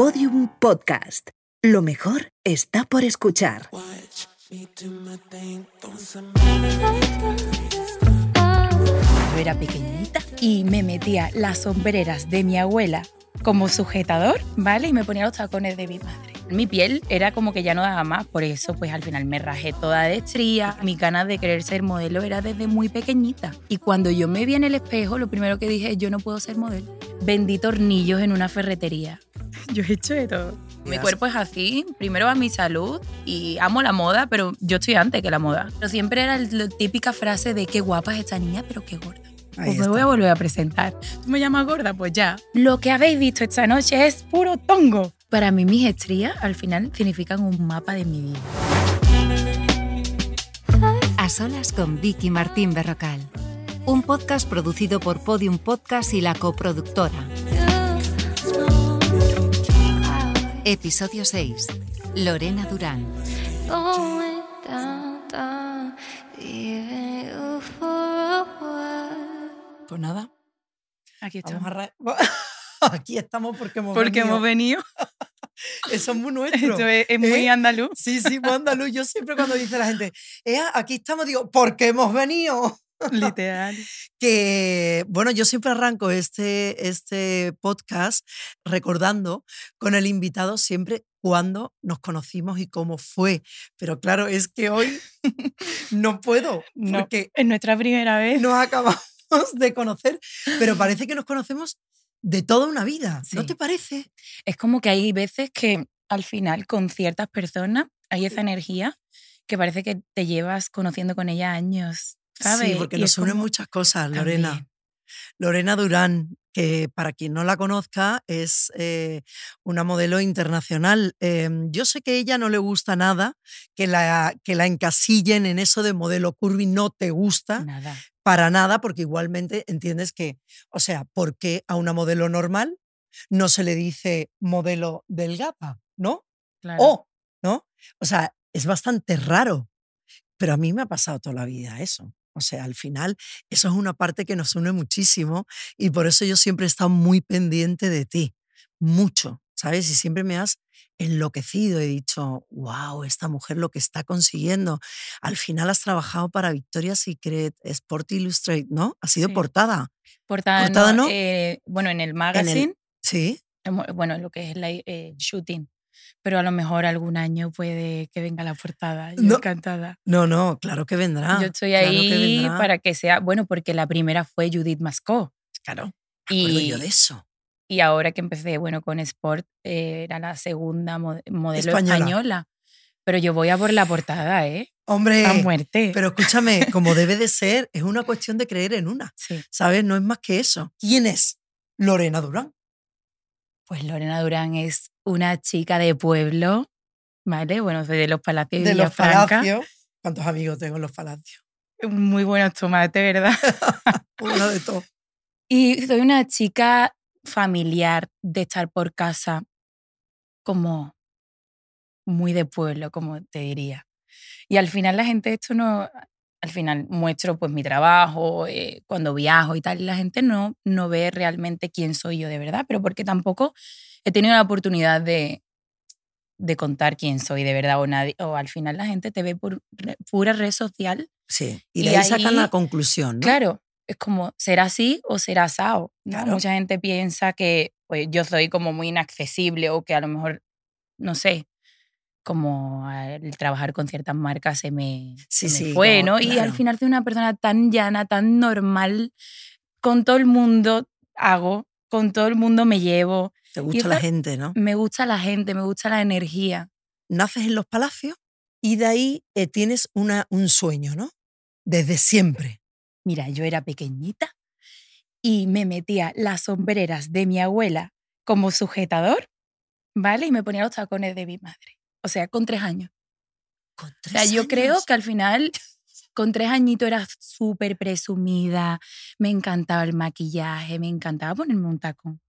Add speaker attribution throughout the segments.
Speaker 1: Podium Podcast. Lo mejor está por escuchar.
Speaker 2: Yo era pequeñita y me metía las sombreras de mi abuela como sujetador, ¿vale? Y me ponía los tacones de mi madre. Mi piel era como que ya no daba más, por eso pues al final me rajé toda de estría. Mi ganas de querer ser modelo era desde muy pequeñita. Y cuando yo me vi en el espejo, lo primero que dije es yo no puedo ser modelo. Vendí tornillos en una ferretería. Yo he hecho de todo. Mi cuerpo es así, primero va mi salud y amo la moda, pero yo estoy antes que la moda. Pero siempre era la típica frase de qué guapa es esta niña, pero qué gorda.
Speaker 3: Ahí
Speaker 2: Pues me voy a volver a presentar. ¿Tú me llamas gorda? Pues ya. Lo que habéis visto esta noche es puro tongo. Para mí mis estrías al final significan un mapa de mi vida.
Speaker 4: A solas con Vicky Martín Berrocal. Un podcast producido por Podium Podcast y la coproductora. Episodio 6. Lorena Durán.
Speaker 2: Pues nada. Aquí estamos.
Speaker 3: Aquí estamos porque hemos
Speaker 2: Porque
Speaker 3: venido.
Speaker 2: hemos venido.
Speaker 3: Eso es muy nuestro.
Speaker 2: Esto es, es muy
Speaker 3: ¿Eh?
Speaker 2: andaluz.
Speaker 3: Sí, sí, muy andaluz. Yo siempre cuando dice la gente, "Ea, aquí estamos, digo, porque hemos venido.
Speaker 2: Literal.
Speaker 3: Que, bueno, yo siempre arranco este, este podcast recordando con el invitado siempre cuándo nos conocimos y cómo fue. Pero claro, es que hoy no puedo,
Speaker 2: No,
Speaker 3: porque
Speaker 2: es nuestra primera vez.
Speaker 3: nos acabamos de conocer, pero parece que nos conocemos de toda una vida, ¿no
Speaker 2: Sí.
Speaker 3: te parece?
Speaker 2: Es como que hay veces que al final con ciertas personas hay esa energía que parece que te llevas conociendo con ella años, ¿sabes?
Speaker 3: Sí, porque
Speaker 2: Y
Speaker 3: nos unen
Speaker 2: como-
Speaker 3: muchas cosas, Lorena.
Speaker 2: También.
Speaker 3: Lorena Durán, que para quien no la conozca es eh, una modelo internacional. Em, yo sé que a ella no le gusta nada que la, que la encasillen en eso de modelo curvy, no te gusta
Speaker 2: Nada.
Speaker 3: para nada, porque igualmente entiendes que, o sea, ¿por qué a una modelo normal no se le dice modelo delgada, no?
Speaker 2: Claro.
Speaker 3: O, ¿no? O sea, es bastante raro, pero a mí me ha pasado toda la vida eso. O sea, al final, eso es una parte que nos une muchísimo y por eso yo siempre he estado muy pendiente de ti, mucho, ¿sabes? Y siempre me has enloquecido. He dicho, wow, esta mujer lo que está consiguiendo. Al final has trabajado para Victoria's Secret, Sport Illustrated, ¿no? Ha sido
Speaker 2: Sí.
Speaker 3: portada.
Speaker 2: Portada,
Speaker 3: portada,
Speaker 2: no,
Speaker 3: ¿no?
Speaker 2: eh, bueno, en el magazine,
Speaker 3: Sí,
Speaker 2: bueno, lo que es la- eh, shooting. Pero a lo mejor algún año puede que venga la portada. Yo
Speaker 3: No.
Speaker 2: encantada.
Speaker 3: no, no, claro que vendrá.
Speaker 2: Yo estoy
Speaker 3: claro
Speaker 2: ahí para que sea, bueno, porque la primera fue Judith Mascó.
Speaker 3: Claro,
Speaker 2: Y,
Speaker 3: yo de eso.
Speaker 2: y ahora que empecé, bueno, con Sport, eh, era la segunda mo- modelo
Speaker 3: Española.
Speaker 2: española. Pero yo voy a por la portada, ¿eh?
Speaker 3: Hombre,
Speaker 2: A muerte.
Speaker 3: Pero escúchame, como debe de ser, es una cuestión de creer en una,
Speaker 2: Sí.
Speaker 3: ¿sabes? No es más que eso. ¿Quién es Lorena Durán?
Speaker 2: Pues Lorena Durán es una chica de pueblo, ¿vale? Bueno, soy de los Palacios
Speaker 3: De
Speaker 2: de
Speaker 3: los. Palacios. ¿Cuántos amigos tengo en los Palacios?
Speaker 2: Muy buenos tomates, ¿verdad?
Speaker 3: Uno de todos.
Speaker 2: Y soy una chica familiar de estar por casa como muy de pueblo, como te diría. Y al final la gente, esto no, al final muestro pues mi trabajo, eh, cuando viajo y tal, la gente no, no ve realmente quién soy yo de verdad, pero porque tampoco he tenido la oportunidad de, de contar quién soy de verdad o nadie, o al final la gente te ve por re- pura red social
Speaker 3: Sí. Y
Speaker 2: Y
Speaker 3: de ahí, sacan
Speaker 2: ahí-
Speaker 3: la conclusión, ¿no?
Speaker 2: Claro, es como, ¿será así o será asado? ¿no?
Speaker 3: Claro.
Speaker 2: Mucha gente piensa que pues, yo soy como muy inaccesible o que a lo mejor, no sé, como al trabajar con ciertas marcas se me,
Speaker 3: Sí,
Speaker 2: se me
Speaker 3: sí,
Speaker 2: fue, ¿no? Y al final soy una persona tan llana, tan normal, con todo el mundo hago, con todo el mundo me llevo,
Speaker 3: Te gusta la gente, ¿no?
Speaker 2: me gusta la gente, me gusta la energía.
Speaker 3: Naces en los Palacios y de ahí eh, tienes una, un sueño, ¿no? Desde siempre.
Speaker 2: Mira, yo era pequeñita y me metía las sombreras de mi abuela como sujetador, ¿vale? Y me ponía los tacones de mi madre. O sea, con tres años.
Speaker 3: Con
Speaker 2: O sea,
Speaker 3: tres
Speaker 2: yo creo
Speaker 3: años.
Speaker 2: que al final, con tres añitos era súper presumida, me encantaba el maquillaje, me encantaba ponerme un tacón.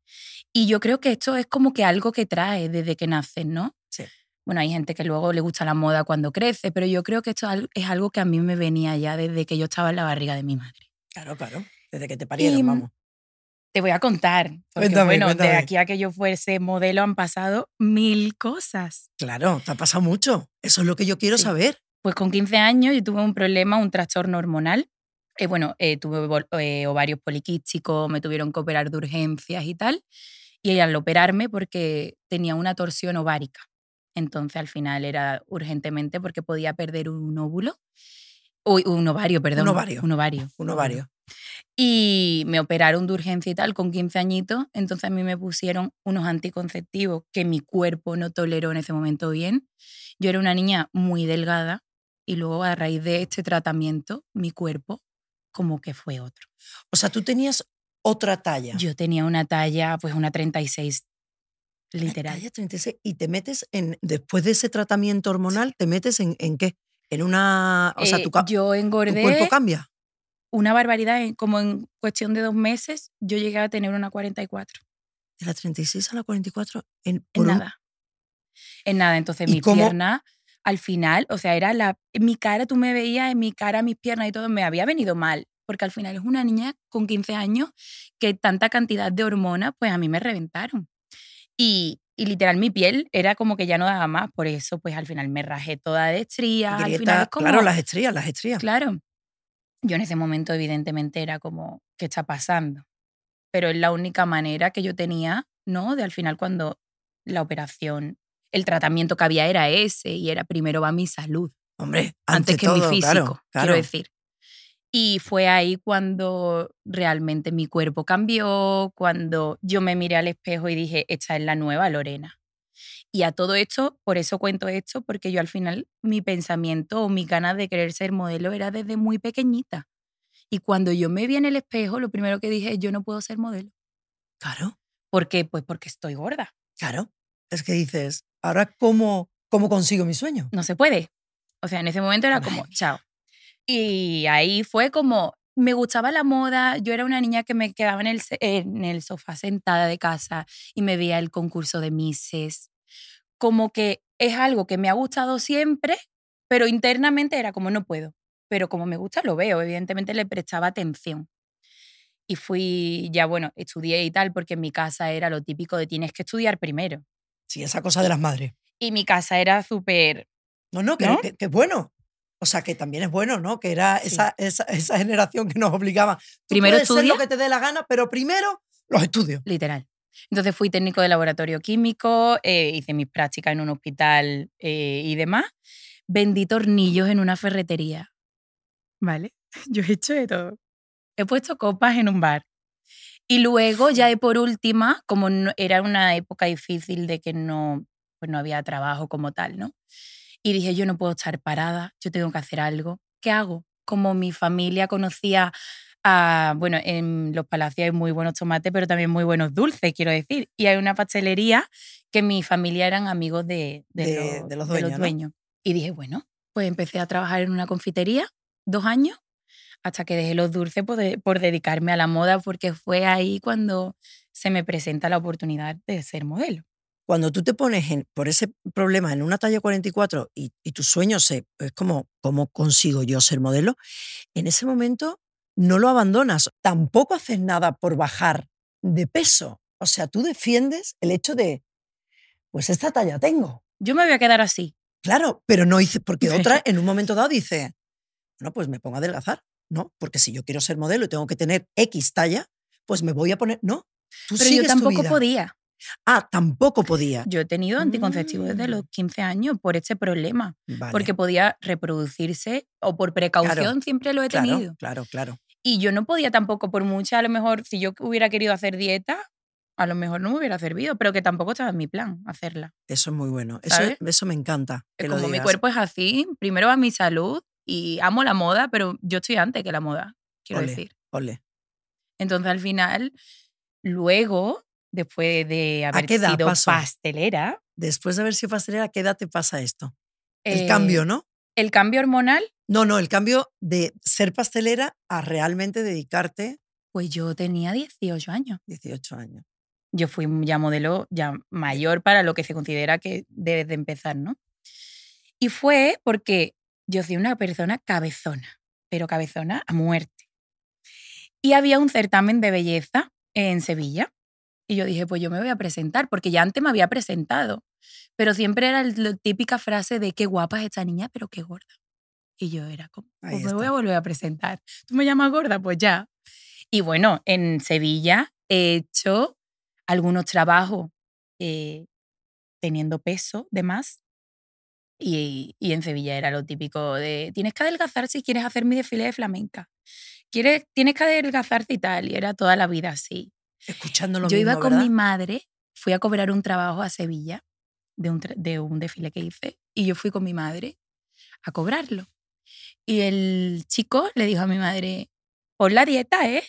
Speaker 2: Y yo creo que esto es como que algo que trae desde que naces, ¿no?
Speaker 3: Sí.
Speaker 2: Bueno, hay gente que luego le gusta la moda cuando crece, pero yo creo que esto es algo que a mí me venía ya desde que yo estaba en la barriga de mi madre.
Speaker 3: Claro, claro. Desde que te parieron,
Speaker 2: Y,
Speaker 3: vamos.
Speaker 2: Te voy a contar. Porque,
Speaker 3: Cuéntame,
Speaker 2: bueno,
Speaker 3: cuéntame.
Speaker 2: de aquí a que yo fuese modelo han pasado mil cosas.
Speaker 3: Claro, te ha pasado mucho. Eso es lo que yo quiero
Speaker 2: Sí.
Speaker 3: saber.
Speaker 2: Pues con 15 años yo tuve un problema, un trastorno hormonal. Eh, bueno, eh, tuve eh, ovarios poliquísticos, me tuvieron que operar de urgencias y tal. Y al operarme, porque tenía una torsión ovárica. Entonces al final era urgentemente porque podía perder un óvulo. Uy, un ovario, perdón.
Speaker 3: ovario.
Speaker 2: Un ovario.
Speaker 3: Un ovario.
Speaker 2: Y me operaron de urgencia y tal con 15 añitos. Entonces a mí me pusieron unos anticonceptivos que mi cuerpo no toleró en ese momento bien. Yo era una niña muy delgada y luego a raíz de este tratamiento mi cuerpo como que fue otro.
Speaker 3: O sea, tú tenías otra talla.
Speaker 2: Yo tenía una talla, pues una 36
Speaker 3: Una
Speaker 2: literal.
Speaker 3: Talla 36. Y te metes en, después de ese tratamiento hormonal, ¿te metes en, en qué? En una, o sea,
Speaker 2: Eh,
Speaker 3: tu,
Speaker 2: yo
Speaker 3: tu
Speaker 2: engordé
Speaker 3: cuerpo cambia.
Speaker 2: Una barbaridad, como en cuestión de dos meses yo llegué a tener una 44.
Speaker 3: De la 36 a la 44 en,
Speaker 2: En
Speaker 3: un-
Speaker 2: nada. En nada. Entonces
Speaker 3: ¿Y
Speaker 2: mi
Speaker 3: cómo-
Speaker 2: pierna, al final, o sea, era la. Mi cara, tú me veías en mi cara, mis piernas y todo, me había venido mal. Porque al final es una niña con 15 años que tanta cantidad de hormonas, pues a mí me reventaron. Y, y literal, mi piel era como que ya no daba más. Por eso, pues al final me rajé toda de estrías. Al final
Speaker 3: grieta-
Speaker 2: es como.
Speaker 3: Claro, las estrías, las estrías.
Speaker 2: Claro. Yo en ese momento, evidentemente, era como, ¿qué está pasando? Pero es la única manera que yo tenía, ¿no? De al final, cuando la operación, el tratamiento que había era ese y era primero va mi salud,
Speaker 3: Hombre,
Speaker 2: antes
Speaker 3: ante
Speaker 2: que
Speaker 3: todo,
Speaker 2: mi físico,
Speaker 3: claro,
Speaker 2: quiero decir. Y fue ahí cuando realmente mi cuerpo cambió, cuando yo me miré al espejo y dije, esta es la nueva Lorena. Y a todo esto, por eso cuento esto, porque yo al final mi pensamiento o mi ganas de querer ser modelo era desde muy pequeñita. Y cuando yo me vi en el espejo, lo primero que dije es, yo no puedo ser modelo.
Speaker 3: Claro,
Speaker 2: ¿Por qué? Pues porque estoy gorda.
Speaker 3: claro. Es que dices, ¿ahora cómo, cómo consigo mi sueño?
Speaker 2: no se puede. O sea, en ese momento era como, chao. Y ahí fue como, me gustaba la moda, yo era una niña que me quedaba en el, en el sofá sentada de casa y me veía el concurso de Misses. Como que es algo que me ha gustado siempre, pero internamente era como, no puedo. Pero como me gusta, lo veo, evidentemente le prestaba atención. Y fui, ya bueno, estudié y tal, porque en mi casa era lo típico de tienes que estudiar primero.
Speaker 3: Sí, esa cosa de las madres.
Speaker 2: Y mi casa era súper
Speaker 3: No, no, que,
Speaker 2: ¿No?
Speaker 3: que- bueno. O sea, que también es bueno, ¿no? Que era
Speaker 2: Sí.
Speaker 3: esa, esa, esa generación que nos obligaba. Tú
Speaker 2: Primero
Speaker 3: puedes ser lo que te dé la gana, pero primero los estudios.
Speaker 2: literal. Entonces fui técnico de laboratorio químico, eh, hice mis prácticas en un hospital eh, y demás. Vendí tornillos en una ferretería. ¿Vale? Yo he hecho de todo. He puesto copas en un bar. Y luego, ya de por última, como no- era una época difícil de que no, pues no había trabajo como tal, ¿no? Y dije, yo no puedo estar parada, yo tengo que hacer algo. ¿Qué hago? Como mi familia conocía a, bueno, en los palacios hay muy buenos tomates, pero también muy buenos dulces, quiero decir. Y hay una pastelería que mi familia eran amigos de, de,
Speaker 3: De-
Speaker 2: los,
Speaker 3: de los dueños, ¿no?
Speaker 2: dueños. Y dije, bueno, pues empecé a trabajar en una confitería dos años hasta que dejé los dulces por, por dedicarme a la moda, porque fue ahí cuando se me presenta la oportunidad de ser modelo.
Speaker 3: Cuando tú te pones en- por ese problema en una talla 44 y, y tu sueño se, es como, ¿cómo consigo yo ser modelo? En ese momento no lo abandonas. Tampoco haces nada por bajar de peso. O sea, tú defiendes el hecho de, pues esta talla tengo.
Speaker 2: Yo me voy a quedar así.
Speaker 3: Claro, pero no hice, porque otra en un momento dado dice, bueno, pues me pongo a adelgazar, ¿no? Porque si yo quiero ser modelo y tengo que tener X talla, pues me voy a poner, no. Tú
Speaker 2: Pero yo
Speaker 3: tu
Speaker 2: tampoco
Speaker 3: vida.
Speaker 2: podía.
Speaker 3: Ah, tampoco podía.
Speaker 2: Yo he tenido anticonceptivos desde
Speaker 3: Mm.
Speaker 2: los 15 años por ese problema,
Speaker 3: Vale,
Speaker 2: porque podía reproducirse o por precaución siempre lo he
Speaker 3: claro,
Speaker 2: tenido.
Speaker 3: claro, claro.
Speaker 2: Y yo no podía tampoco, por mucha, a lo mejor, si yo hubiera querido hacer dieta, a lo mejor no me hubiera servido, pero que tampoco estaba en mi plan hacerla.
Speaker 3: Eso es muy bueno. Eso, me encanta. que lo
Speaker 2: como mi cuerpo es así, primero va mi salud y amo la moda, pero yo estoy antes que la moda, quiero
Speaker 3: Ole.
Speaker 2: decir.
Speaker 3: Ole.
Speaker 2: Entonces al final, luego, después de haber
Speaker 3: qué edad
Speaker 2: sido
Speaker 3: pasó?
Speaker 2: pastelera,
Speaker 3: Después de haber sido pastelera, ¿a qué edad te pasa esto? El
Speaker 2: eh,
Speaker 3: cambio, ¿no?
Speaker 2: El cambio hormonal,
Speaker 3: No, no, el cambio de ser pastelera a realmente dedicarte
Speaker 2: pues yo tenía 18 años.
Speaker 3: 18 años.
Speaker 2: Yo fui ya modelo ya mayor para lo que se considera que debes de empezar, ¿no? Y fue porque yo soy una persona cabezona, pero cabezona a muerte. Y había un certamen de belleza en Sevilla. Y yo dije, pues yo me voy a presentar, porque ya antes me había presentado. Pero siempre era la típica frase de qué guapa es esta niña, pero qué gorda. Y yo era como, pues me voy a volver a presentar. ¿Tú me llamas gorda? Pues ya. Y bueno, en Sevilla he hecho algunos trabajos eh, teniendo peso de más. Y, y en Sevilla era lo típico de, tienes que adelgazar si quieres hacer mi desfile de flamenca. Quieres, tienes que adelgazarte y tal. Y era toda la vida así.
Speaker 3: Escuchando lo
Speaker 2: Yo
Speaker 3: mismo,
Speaker 2: iba con
Speaker 3: ¿verdad?
Speaker 2: mi madre, fui a cobrar un trabajo a Sevilla de un, de un desfile que hice y yo fui con mi madre a cobrarlo. Y el chico le dijo a mi madre, pon la dieta, ¿eh?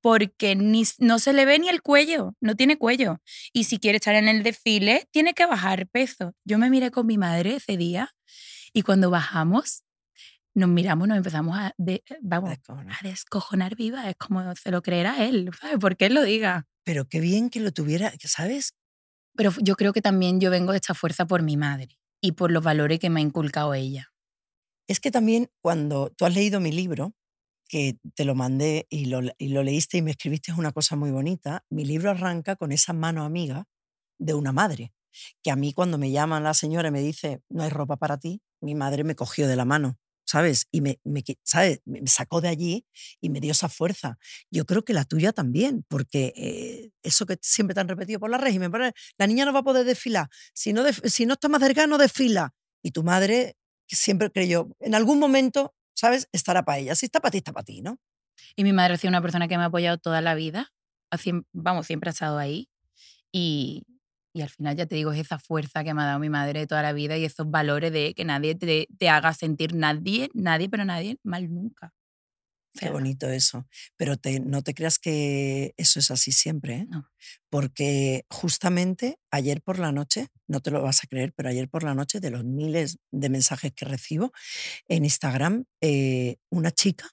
Speaker 2: Porque ni, no se le ve ni el cuello, no tiene cuello. Y si quiere estar en el desfile, tiene que bajar peso. Yo me miré con mi madre ese día y cuando bajamos, nos miramos, nos empezamos a, de- vamos,
Speaker 3: Descojonar.
Speaker 2: a descojonar viva. Es como se lo creerá él, ¿sabes? Porque él lo diga.
Speaker 3: Pero qué bien que lo tuviera, ¿sabes?
Speaker 2: Pero yo creo que también yo vengo de esta fuerza por mi madre y por los valores que me ha inculcado ella.
Speaker 3: Es que también cuando tú has leído mi libro, que te lo mandé y lo, y lo leíste y me escribiste una cosa muy bonita, mi libro arranca con esa mano amiga de una madre, que a mí cuando me llama la señora y me dice, no hay ropa para ti, mi madre me cogió de la mano, ¿sabes? Y me, ¿sabes? me sacó de allí y me dio esa fuerza. Yo creo que la tuya también, porque eh, eso que siempre te han repetido por la régimen, la niña no va a poder desfilar, si no, si no está más cerca, no desfila. Y tu madre siempre creyó, en algún momento, ¿sabes? Estará para ella. Si está para ti, está para ti, ¿no?
Speaker 2: Y mi madre ha sido una persona que me ha apoyado toda la vida. Vamos, siempre ha estado ahí. Y, y al final, ya te digo, es esa fuerza que me ha dado mi madre de toda la vida y esos valores de que nadie te, te haga sentir nadie, nadie, pero nadie mal nunca. O
Speaker 3: Qué bonito eso. Pero te, no te creas que eso es así siempre, ¿eh?
Speaker 2: No.
Speaker 3: Porque justamente ayer por la noche, no te lo vas a creer, pero ayer por la noche, de los miles de mensajes que recibo en Instagram, eh, una chica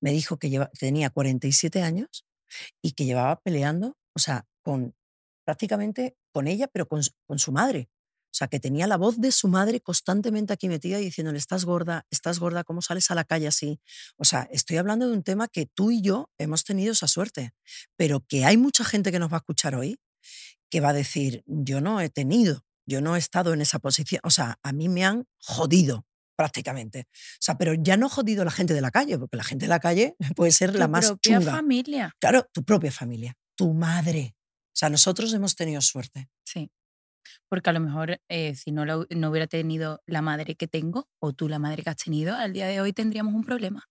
Speaker 3: me dijo que lleva- tenía 47 años y que llevaba peleando, o sea, con prácticamente con ella, pero con, su- con su madre. O sea, que tenía la voz de su madre constantemente aquí metida y diciéndole, estás gorda, estás gorda, ¿cómo sales a la calle así? O sea, estoy hablando de un tema que tú y yo hemos tenido esa suerte, pero que hay mucha gente que nos va a escuchar hoy que va a decir, yo no he tenido, yo no he estado en esa posición, o sea, a mí me han jodido prácticamente. O sea, pero ya no jodido la gente de la calle, porque la gente de la calle puede ser la
Speaker 2: tu
Speaker 3: más
Speaker 2: propia
Speaker 3: chunga.
Speaker 2: familia.
Speaker 3: Claro, tu propia familia, tu madre. Sea, nosotros hemos tenido suerte.
Speaker 2: Sí. Porque a lo mejor eh, si no, lo- no hubiera tenido la madre que tengo o tú la madre que has tenido, al día de hoy tendríamos un problema.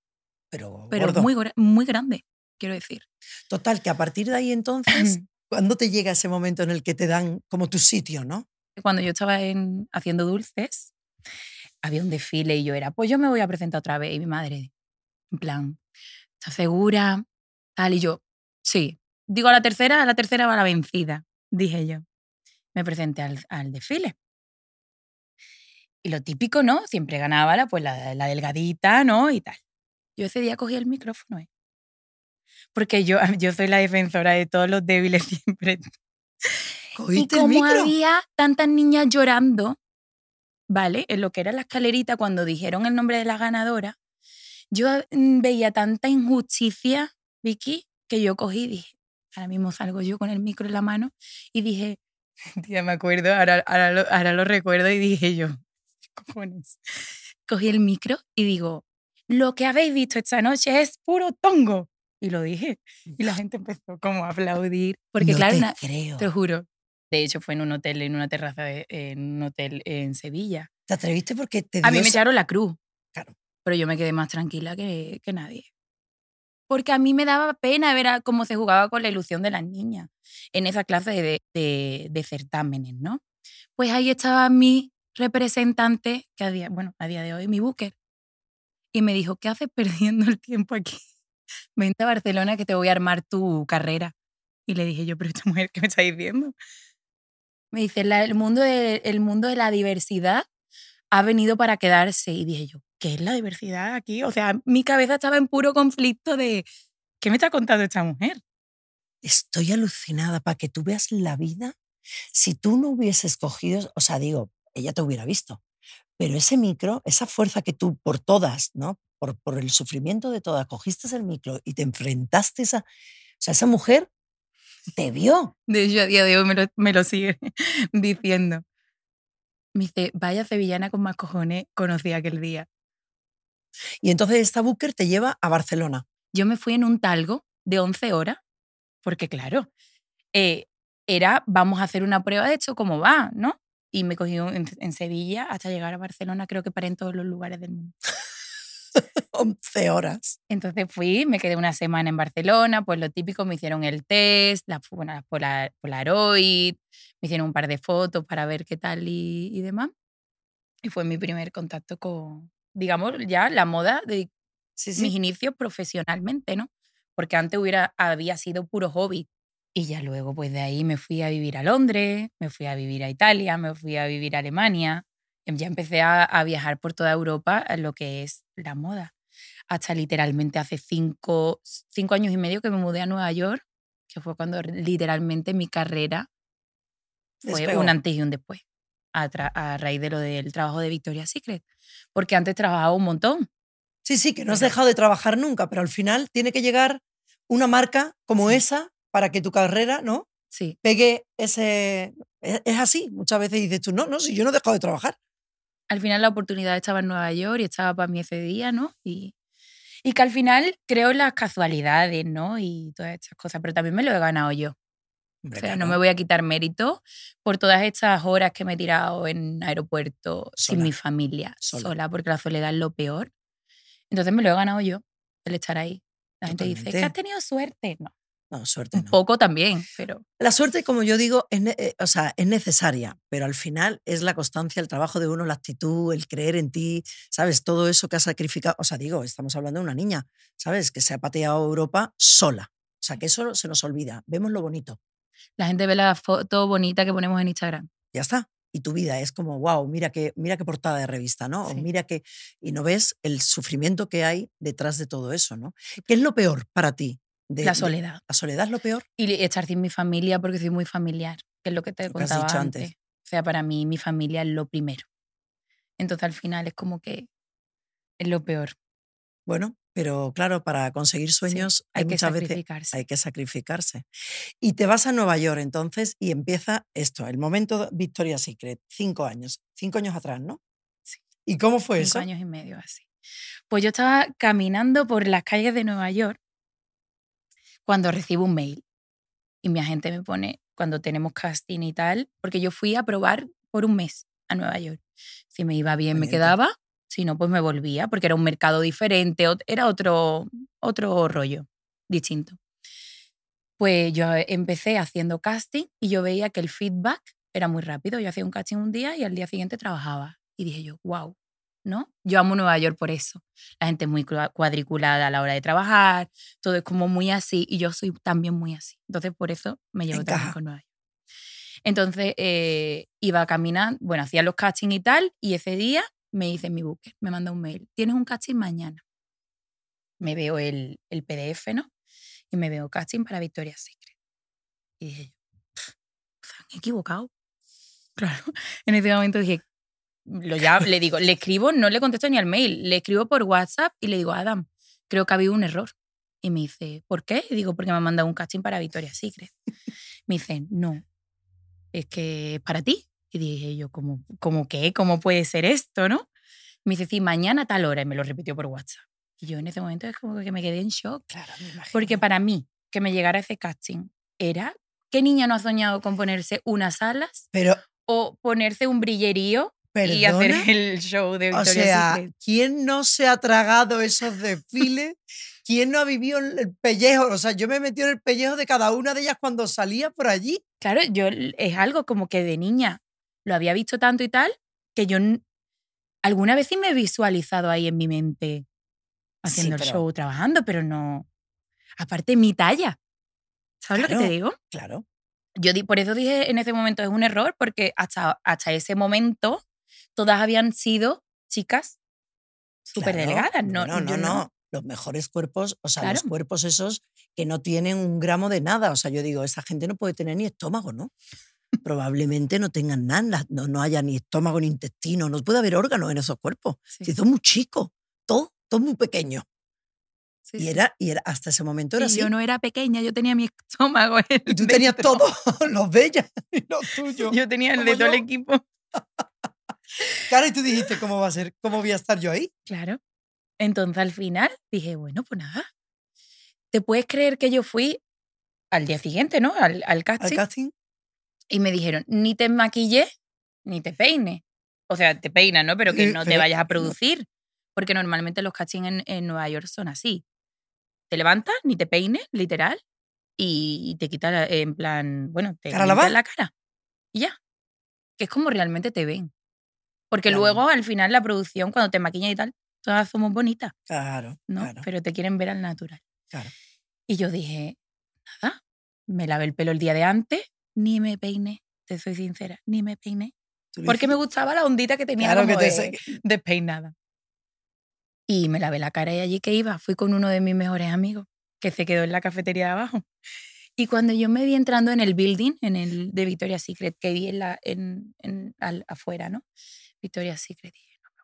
Speaker 3: Pero,
Speaker 2: Pero
Speaker 3: gordo.
Speaker 2: muy, muy grande, quiero decir.
Speaker 3: Total, que a partir de ahí entonces, ¿cuándo te llega ese momento en el que te dan como tu sitio, no?
Speaker 2: Cuando yo estaba en, haciendo dulces, había un desfile y yo era, pues yo me voy a presentar otra vez. Y mi madre, en plan, ¿estás segura? Tal, y yo, sí. Digo, a la tercera, a la tercera va la vencida, dije yo. Me presenté al, al desfile. Y lo típico, ¿no? Siempre ganaba la, pues, la, la delgadita, ¿no? Y tal. Yo ese día cogí el micrófono, ¿eh? Porque yo, yo soy la defensora de todos los débiles siempre. Y
Speaker 3: ¿Cogiste el
Speaker 2: como
Speaker 3: micro?
Speaker 2: había tantas niñas llorando, ¿vale? En lo que era la escalerita, cuando dijeron el nombre de la ganadora, yo mm, veía tanta injusticia, Vicky, que yo cogí y dije, ahora mismo salgo yo con el micro en la mano y dije, tía, me acuerdo, ahora, ahora, lo, ahora lo recuerdo y dije yo, ¿qué cojones? Cogí el micro y digo, lo que habéis visto esta noche es puro tongo. Y lo dije. Y la gente empezó como a aplaudir. Porque
Speaker 3: no
Speaker 2: claro,
Speaker 3: te
Speaker 2: una-
Speaker 3: creo.
Speaker 2: te lo juro. De hecho, fue en un hotel, en una terraza, de- en un hotel en Sevilla.
Speaker 3: ¿Te atreviste porque te
Speaker 2: A mí
Speaker 3: dio
Speaker 2: me echaron la cruz.
Speaker 3: Claro.
Speaker 2: Pero yo me quedé más tranquila que, que nadie. Porque a mí me daba pena ver a cómo se jugaba con la ilusión de las niñas en esa clase de, de- de certámenes, ¿no? Pues ahí estaba mi representante, que a día, bueno, a día de hoy, mi booker. Y me dijo, ¿qué haces perdiendo el tiempo aquí? Vente a Barcelona que te voy a armar tu carrera. Y le dije yo, pero esta mujer, ¿qué me está diciendo? Me dice, "La- el, mundo el mundo de la diversidad ha venido para quedarse. Y dije yo, ¿qué es la diversidad aquí? O sea, mi cabeza estaba en puro conflicto de, ¿qué me está contando esta mujer?
Speaker 3: Estoy alucinada para que tú veas la vida. Si tú no hubieses cogido, o sea, digo, ella te hubiera visto, pero ese micro, esa fuerza que tú por todas, ¿no? Por, por el sufrimiento de todas, cogiste el micro y te enfrentaste a esa, o sea, esa mujer ¿Te vio?
Speaker 2: De hecho, a día de hoy me lo, me lo sigue diciendo. Me dice, vaya sevillana con más cojones conocí aquel día.
Speaker 3: Y entonces esta booker te lleva a Barcelona.
Speaker 2: Yo me fui en un talgo de 11 horas, porque claro, eh, era, vamos a hacer una prueba de hecho cómo va, ¿no? Y me cogí en, en Sevilla hasta llegar a Barcelona, creo que paré en todos los lugares del mundo.
Speaker 3: 11 horas.
Speaker 2: Entonces fui, me quedé una semana en Barcelona, pues lo típico, me hicieron el test, la, bueno, la polar- Polaroid, me hicieron un par de fotos para ver qué tal y, y demás. Y fue mi primer contacto con, digamos, ya la moda de
Speaker 3: Sí,
Speaker 2: mis inicios profesionalmente, ¿no? Porque antes hubiera, había sido puro hobby. Y ya luego, pues de ahí me fui a vivir a Londres, me fui a vivir a Italia, me fui a vivir a Alemania. Em, Ya empecé a, a viajar por toda Europa en lo que es la moda. Hasta literalmente hace cinco, cinco años y medio que me mudé a Nueva York, que fue cuando literalmente mi carrera fue
Speaker 3: Despegó.
Speaker 2: un antes y un después, a, raíz de lo del trabajo de Victoria's Secret. Porque antes trabajaba un montón,
Speaker 3: Sí, sí, que no has dejado de trabajar nunca, pero al final tiene que llegar una marca como
Speaker 2: Sí.
Speaker 3: esa para que tu carrera, ¿no?
Speaker 2: sí.
Speaker 3: Pegue ese... Es, es así. Muchas veces dices tú, no, no, si yo no he dejado de trabajar.
Speaker 2: al final la oportunidad estaba en Nueva York y estaba para mí ese día, ¿no? Y, y que al final creo en las casualidades, ¿no? Y todas estas cosas, pero también me lo he ganado yo. O sea, no me voy a quitar mérito por todas estas horas que me he tirado en aeropuerto sin mi familia,
Speaker 3: Sola.
Speaker 2: sola. porque la soledad es lo peor. Entonces me lo he ganado yo, el estar ahí. La gente dice,
Speaker 3: Totalmente.
Speaker 2: que has tenido suerte. No,
Speaker 3: No, suerte
Speaker 2: un
Speaker 3: no.
Speaker 2: poco también, pero
Speaker 3: La suerte, como yo digo, es, eh, o sea, es necesaria, pero al final es la constancia, el trabajo de uno, la actitud, el creer en ti, ¿sabes? Todo eso que has sacrificado. O sea, digo, estamos hablando de una niña, ¿sabes? Que se ha pateado Europa sola. O sea, que eso se nos olvida. Vemos lo bonito.
Speaker 2: La gente ve la foto bonita que ponemos en Instagram.
Speaker 3: Ya está. Y tu vida es como, wow, mira qué, mira qué portada de revista, ¿no? O
Speaker 2: Sí.
Speaker 3: mira que. Y no ves el sufrimiento que hay detrás de todo eso, ¿no? ¿Qué es lo peor para ti? de-
Speaker 2: la
Speaker 3: de-
Speaker 2: soledad.
Speaker 3: la soledad es lo peor.
Speaker 2: Y estar sin mi familia porque soy muy familiar, que es lo que te
Speaker 3: Lo que has
Speaker 2: contaba
Speaker 3: dicho
Speaker 2: antes.
Speaker 3: antes.
Speaker 2: O sea, para mí mi familia es lo primero. Entonces al final es como que es lo peor.
Speaker 3: Bueno, pero claro, para conseguir sueños hay,
Speaker 2: hay que
Speaker 3: muchas veces hay que sacrificarse. Y te vas a Nueva York entonces y empieza esto, el momento Victoria's Secret, cinco años, cinco años atrás, ¿no?
Speaker 2: Sí.
Speaker 3: ¿Y cómo fue
Speaker 2: Cinco
Speaker 3: eso?
Speaker 2: años y medio así. Pues yo estaba caminando por las calles de Nueva York cuando recibo un mail y mi agente me pone, cuando tenemos casting y tal, porque yo fui a probar por un mes a Nueva York. Si me iba bien, me quedaba, si no, pues me volvía, porque era un mercado diferente, era otro, otro rollo distinto. Pues yo empecé haciendo casting y yo veía que el feedback era muy rápido. Yo hacía un casting un día y al día siguiente trabajaba. Y dije yo, wow, ¿no? Yo amo Nueva York por eso. La gente es muy cua- cuadriculada a la hora de trabajar, todo es como muy así y yo soy también muy así. Entonces por eso me llevo también con Nueva York. Entonces eh, iba caminando, bueno, hacía los castings y tal, y ese día me hice mi booker, me manda un mail. Tienes un casting mañana. Me veo el, el PDF, ¿no? Y me veo casting para Victoria's Secret. Y dije, yo, "Pff, se han equivocado. Claro. En ese momento dije, lo ya, le digo, le escribo, no le contesto ni al mail, le escribo por WhatsApp y le digo, Adam, creo que ha habido un error. Y me dice, ¿por qué? Y digo, porque me ha mandado un casting para Victoria's Secret. Me dice, no, es que para ti. Y dije yo, ¿cómo, ¿cómo qué? ¿Cómo puede ser esto, no? Me dice, sí, mañana a tal hora. Y me lo repitió por WhatsApp. Y yo en ese momento es como que me quedé en shock.
Speaker 3: Claro, me imagino.
Speaker 2: Porque para mí, que me llegara ese casting era, ¿qué niña no ha soñado con ponerse unas alas
Speaker 3: Pero,
Speaker 2: o ponerse un brillerío
Speaker 3: perdona,
Speaker 2: y hacer el show de
Speaker 3: o
Speaker 2: Victoria's
Speaker 3: sea,
Speaker 2: Secret?
Speaker 3: ¿quién no se ha tragado esos desfiles? ¿Quién no ha vivido el el pellejo? O sea, yo me he metido en el pellejo de cada una de ellas cuando salía por allí.
Speaker 2: Claro, yo es algo como que de niña lo había visto tanto y tal, que yo alguna vez sí me he visualizado ahí en mi mente
Speaker 3: Sí,
Speaker 2: haciendo el
Speaker 3: pero-
Speaker 2: show, trabajando, pero no. Aparte, mi talla. ¿Sabes lo que
Speaker 3: Claro.
Speaker 2: te digo?
Speaker 3: Claro.
Speaker 2: Yo di- por eso dije en ese momento es un error, porque hasta, hasta ese momento todas habían sido chicas súper
Speaker 3: claro.
Speaker 2: delgadas. No,
Speaker 3: no, no,
Speaker 2: yo
Speaker 3: no. Los mejores cuerpos, o sea, los
Speaker 2: Claro.
Speaker 3: cuerpos esos que no tienen un gramo de nada. O sea, yo digo, esa gente no puede tener ni estómago, ¿no? Probablemente no tengan nada, no, no haya ni estómago ni intestino, no puede haber órganos en esos cuerpos.
Speaker 2: Sí.
Speaker 3: Si son muy chicos, todo, todo muy pequeño.
Speaker 2: Sí,
Speaker 3: Y era, y era hasta ese momento era
Speaker 2: Y
Speaker 3: así.
Speaker 2: yo no era pequeña, yo tenía mi estómago.
Speaker 3: Y tú tenías
Speaker 2: dentro.
Speaker 3: todo, los de ella y los tuyos.
Speaker 2: Yo tenía el de todo el equipo.
Speaker 3: Claro, y tú dijiste, ¿cómo va a ser? ¿Cómo voy a estar yo ahí?
Speaker 2: Claro. Entonces al final dije, bueno, pues nada. ¿Te puedes creer que yo fui al día siguiente, ¿no? Al, al
Speaker 3: Al
Speaker 2: casting. Y me dijeron, ni te maquille, ni te peine. O sea, te peinas, ¿no? Pero que no te vayas a producir. Porque normalmente los castings en, en Nueva York son así. Te levantas, ni te peines, literal, y te quitas la- en plan, bueno, te
Speaker 3: ¿Cara
Speaker 2: limpias
Speaker 3: lavada?
Speaker 2: la cara. Y ya. Que es como realmente te ven. Porque
Speaker 3: Claro.
Speaker 2: luego, al final, la producción, cuando te maquillan y tal, todas somos bonitas,
Speaker 3: Claro,
Speaker 2: ¿no?
Speaker 3: claro,
Speaker 2: Pero te quieren ver al natural.
Speaker 3: claro.
Speaker 2: Y yo dije, nada, me lavé el pelo el día de antes, ni me peiné, te soy sincera, ni me peiné. Porque me gustaba la ondita que tenía
Speaker 3: Claro que
Speaker 2: como
Speaker 3: te
Speaker 2: de- despeinada. Y me lavé la cara y allí que iba, fui con uno de mis mejores amigos, que se quedó en la cafetería de abajo. Y cuando yo me vi entrando en el building, en el de Victoria's Secret, que vi en la, en, en- al- afuera, ¿no? Victoria's Secret. dije, no.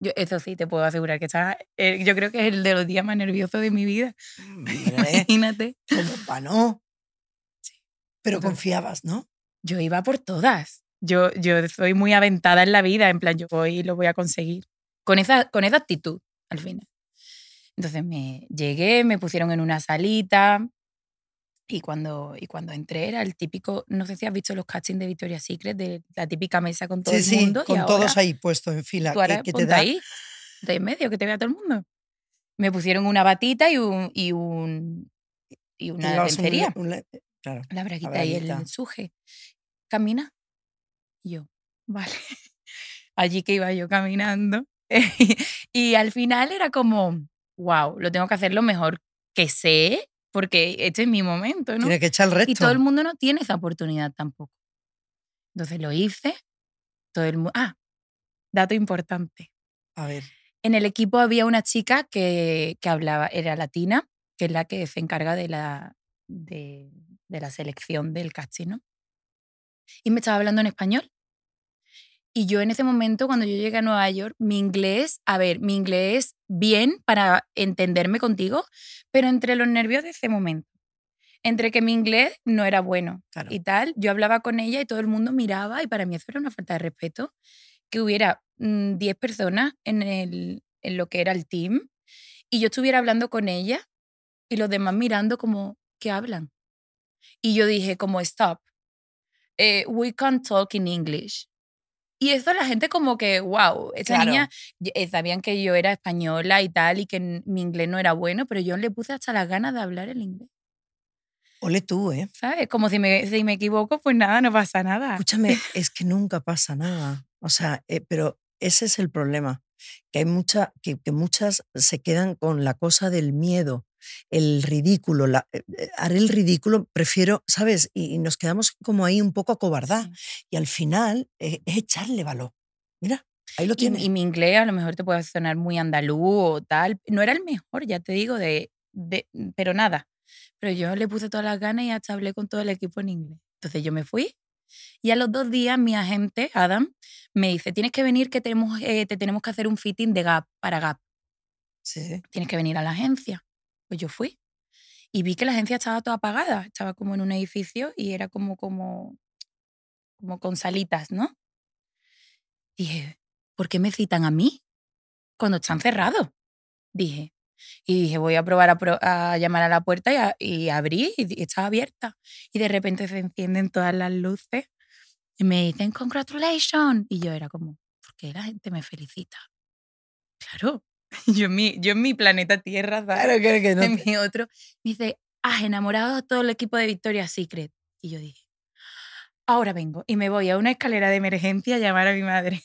Speaker 2: Yo, eso sí, te puedo asegurar que estaba, eh, yo creo que es el de los días más nerviosos de mi vida.
Speaker 3: Hombre,
Speaker 2: Imagínate.
Speaker 3: como pa' no. Pero confiabas, ¿no?
Speaker 2: yo iba por todas. Yo, yo soy muy aventada en la vida, en plan, yo voy y lo voy a conseguir. Con esa, con esa actitud, al final. Entonces me llegué, me pusieron en una salita y cuando, y cuando entré era el típico, no sé si has visto los castings de Victoria's Secret, de la típica mesa con todo
Speaker 3: Sí,
Speaker 2: el
Speaker 3: sí,
Speaker 2: mundo. y
Speaker 3: con todos
Speaker 2: ahora
Speaker 3: ahí puestos en fila.
Speaker 2: tú
Speaker 3: Que,
Speaker 2: ahora
Speaker 3: que te da.
Speaker 2: ahí, ahí en medio, que te vea todo el mundo. Me pusieron una batita y un, y un y una
Speaker 3: un
Speaker 2: lencería.
Speaker 3: un le- claro.
Speaker 2: La braguita y el suje. Camina. Y yo, vale. Allí que iba yo caminando. y al final era como, wow, lo tengo que hacer lo mejor que sé, porque este es mi momento, ¿no?
Speaker 3: Tiene que echar el resto.
Speaker 2: Y todo el mundo no tiene esa oportunidad tampoco. Entonces lo hice. Todo el mundo. Ah, dato importante.
Speaker 3: A ver,
Speaker 2: En el equipo había una chica que, que hablaba, era latina, que es la que se encarga de la, de, de la selección del casting, ¿no? Y me estaba hablando en español. Y yo en ese momento, cuando yo llegué a Nueva York, mi inglés, a ver, mi inglés bien para entenderme contigo, pero entre los nervios de ese momento. Entre que mi inglés no era bueno
Speaker 3: claro.
Speaker 2: y tal, yo hablaba con ella y todo el mundo miraba y para mí eso era una falta de respeto, que hubiera mm, 10 personas en, el, en lo que era el team y yo estuviera hablando con ella y los demás mirando como, ¿qué hablan? Y yo dije como, stop, eh, we can't talk in English. Y eso la gente como que, wow, esa
Speaker 3: Claro.
Speaker 2: niña, eh, sabían que yo era española y tal y que mi inglés no era bueno, pero yo le puse hasta las ganas de hablar el inglés,
Speaker 3: Ole tú, ¿eh?
Speaker 2: ¿sabes? Como si me, si me equivoco, pues nada, no pasa nada.
Speaker 3: Escúchame, es que nunca pasa nada. O sea, eh, pero ese es el problema. Que hay mucha, que, que muchas se quedan con la cosa del miedo, el ridículo. La, eh, eh, haré el ridículo, prefiero, ¿sabes? Y, y nos quedamos como ahí un poco acobardados.
Speaker 2: Sí.
Speaker 3: Y al final eh, es echarle valor. Mira, ahí lo
Speaker 2: Y,
Speaker 3: tienes.
Speaker 2: y mi inglés a lo mejor te puede sonar muy andaluz o tal. No era el mejor, ya te digo, de, de, pero nada. Pero yo le puse todas las ganas y hasta hablé con todo el equipo en inglés. Entonces yo me fui y a los dos días mi agente, Adam, me dice, tienes que venir que tenemos, eh, te tenemos que hacer un fitting de Gap para Gap.
Speaker 3: Sí.
Speaker 2: Tienes que venir a la agencia. Pues yo fui. Y vi que la agencia estaba toda apagada. Estaba como en un edificio y era como, como, como con salitas, ¿no? Dije, ¿por qué me citan a mí cuando están cerrados? Dije. Y dije, voy a probar a, pro- a llamar a la puerta y, a- y abrí y estaba abierta. Y de repente se encienden todas las luces y me dicen, congratulations. Y yo era como, ¿por qué la gente me felicita? Claro, yo en mi, yo en mi planeta Tierra, ¿sabes?
Speaker 3: Claro que, que no.
Speaker 2: en mi otro, me dice, has enamorado a todo el equipo de Victoria's Secret. Y yo dije, ahora vengo y me voy a una escalera de emergencia a llamar a mi madre.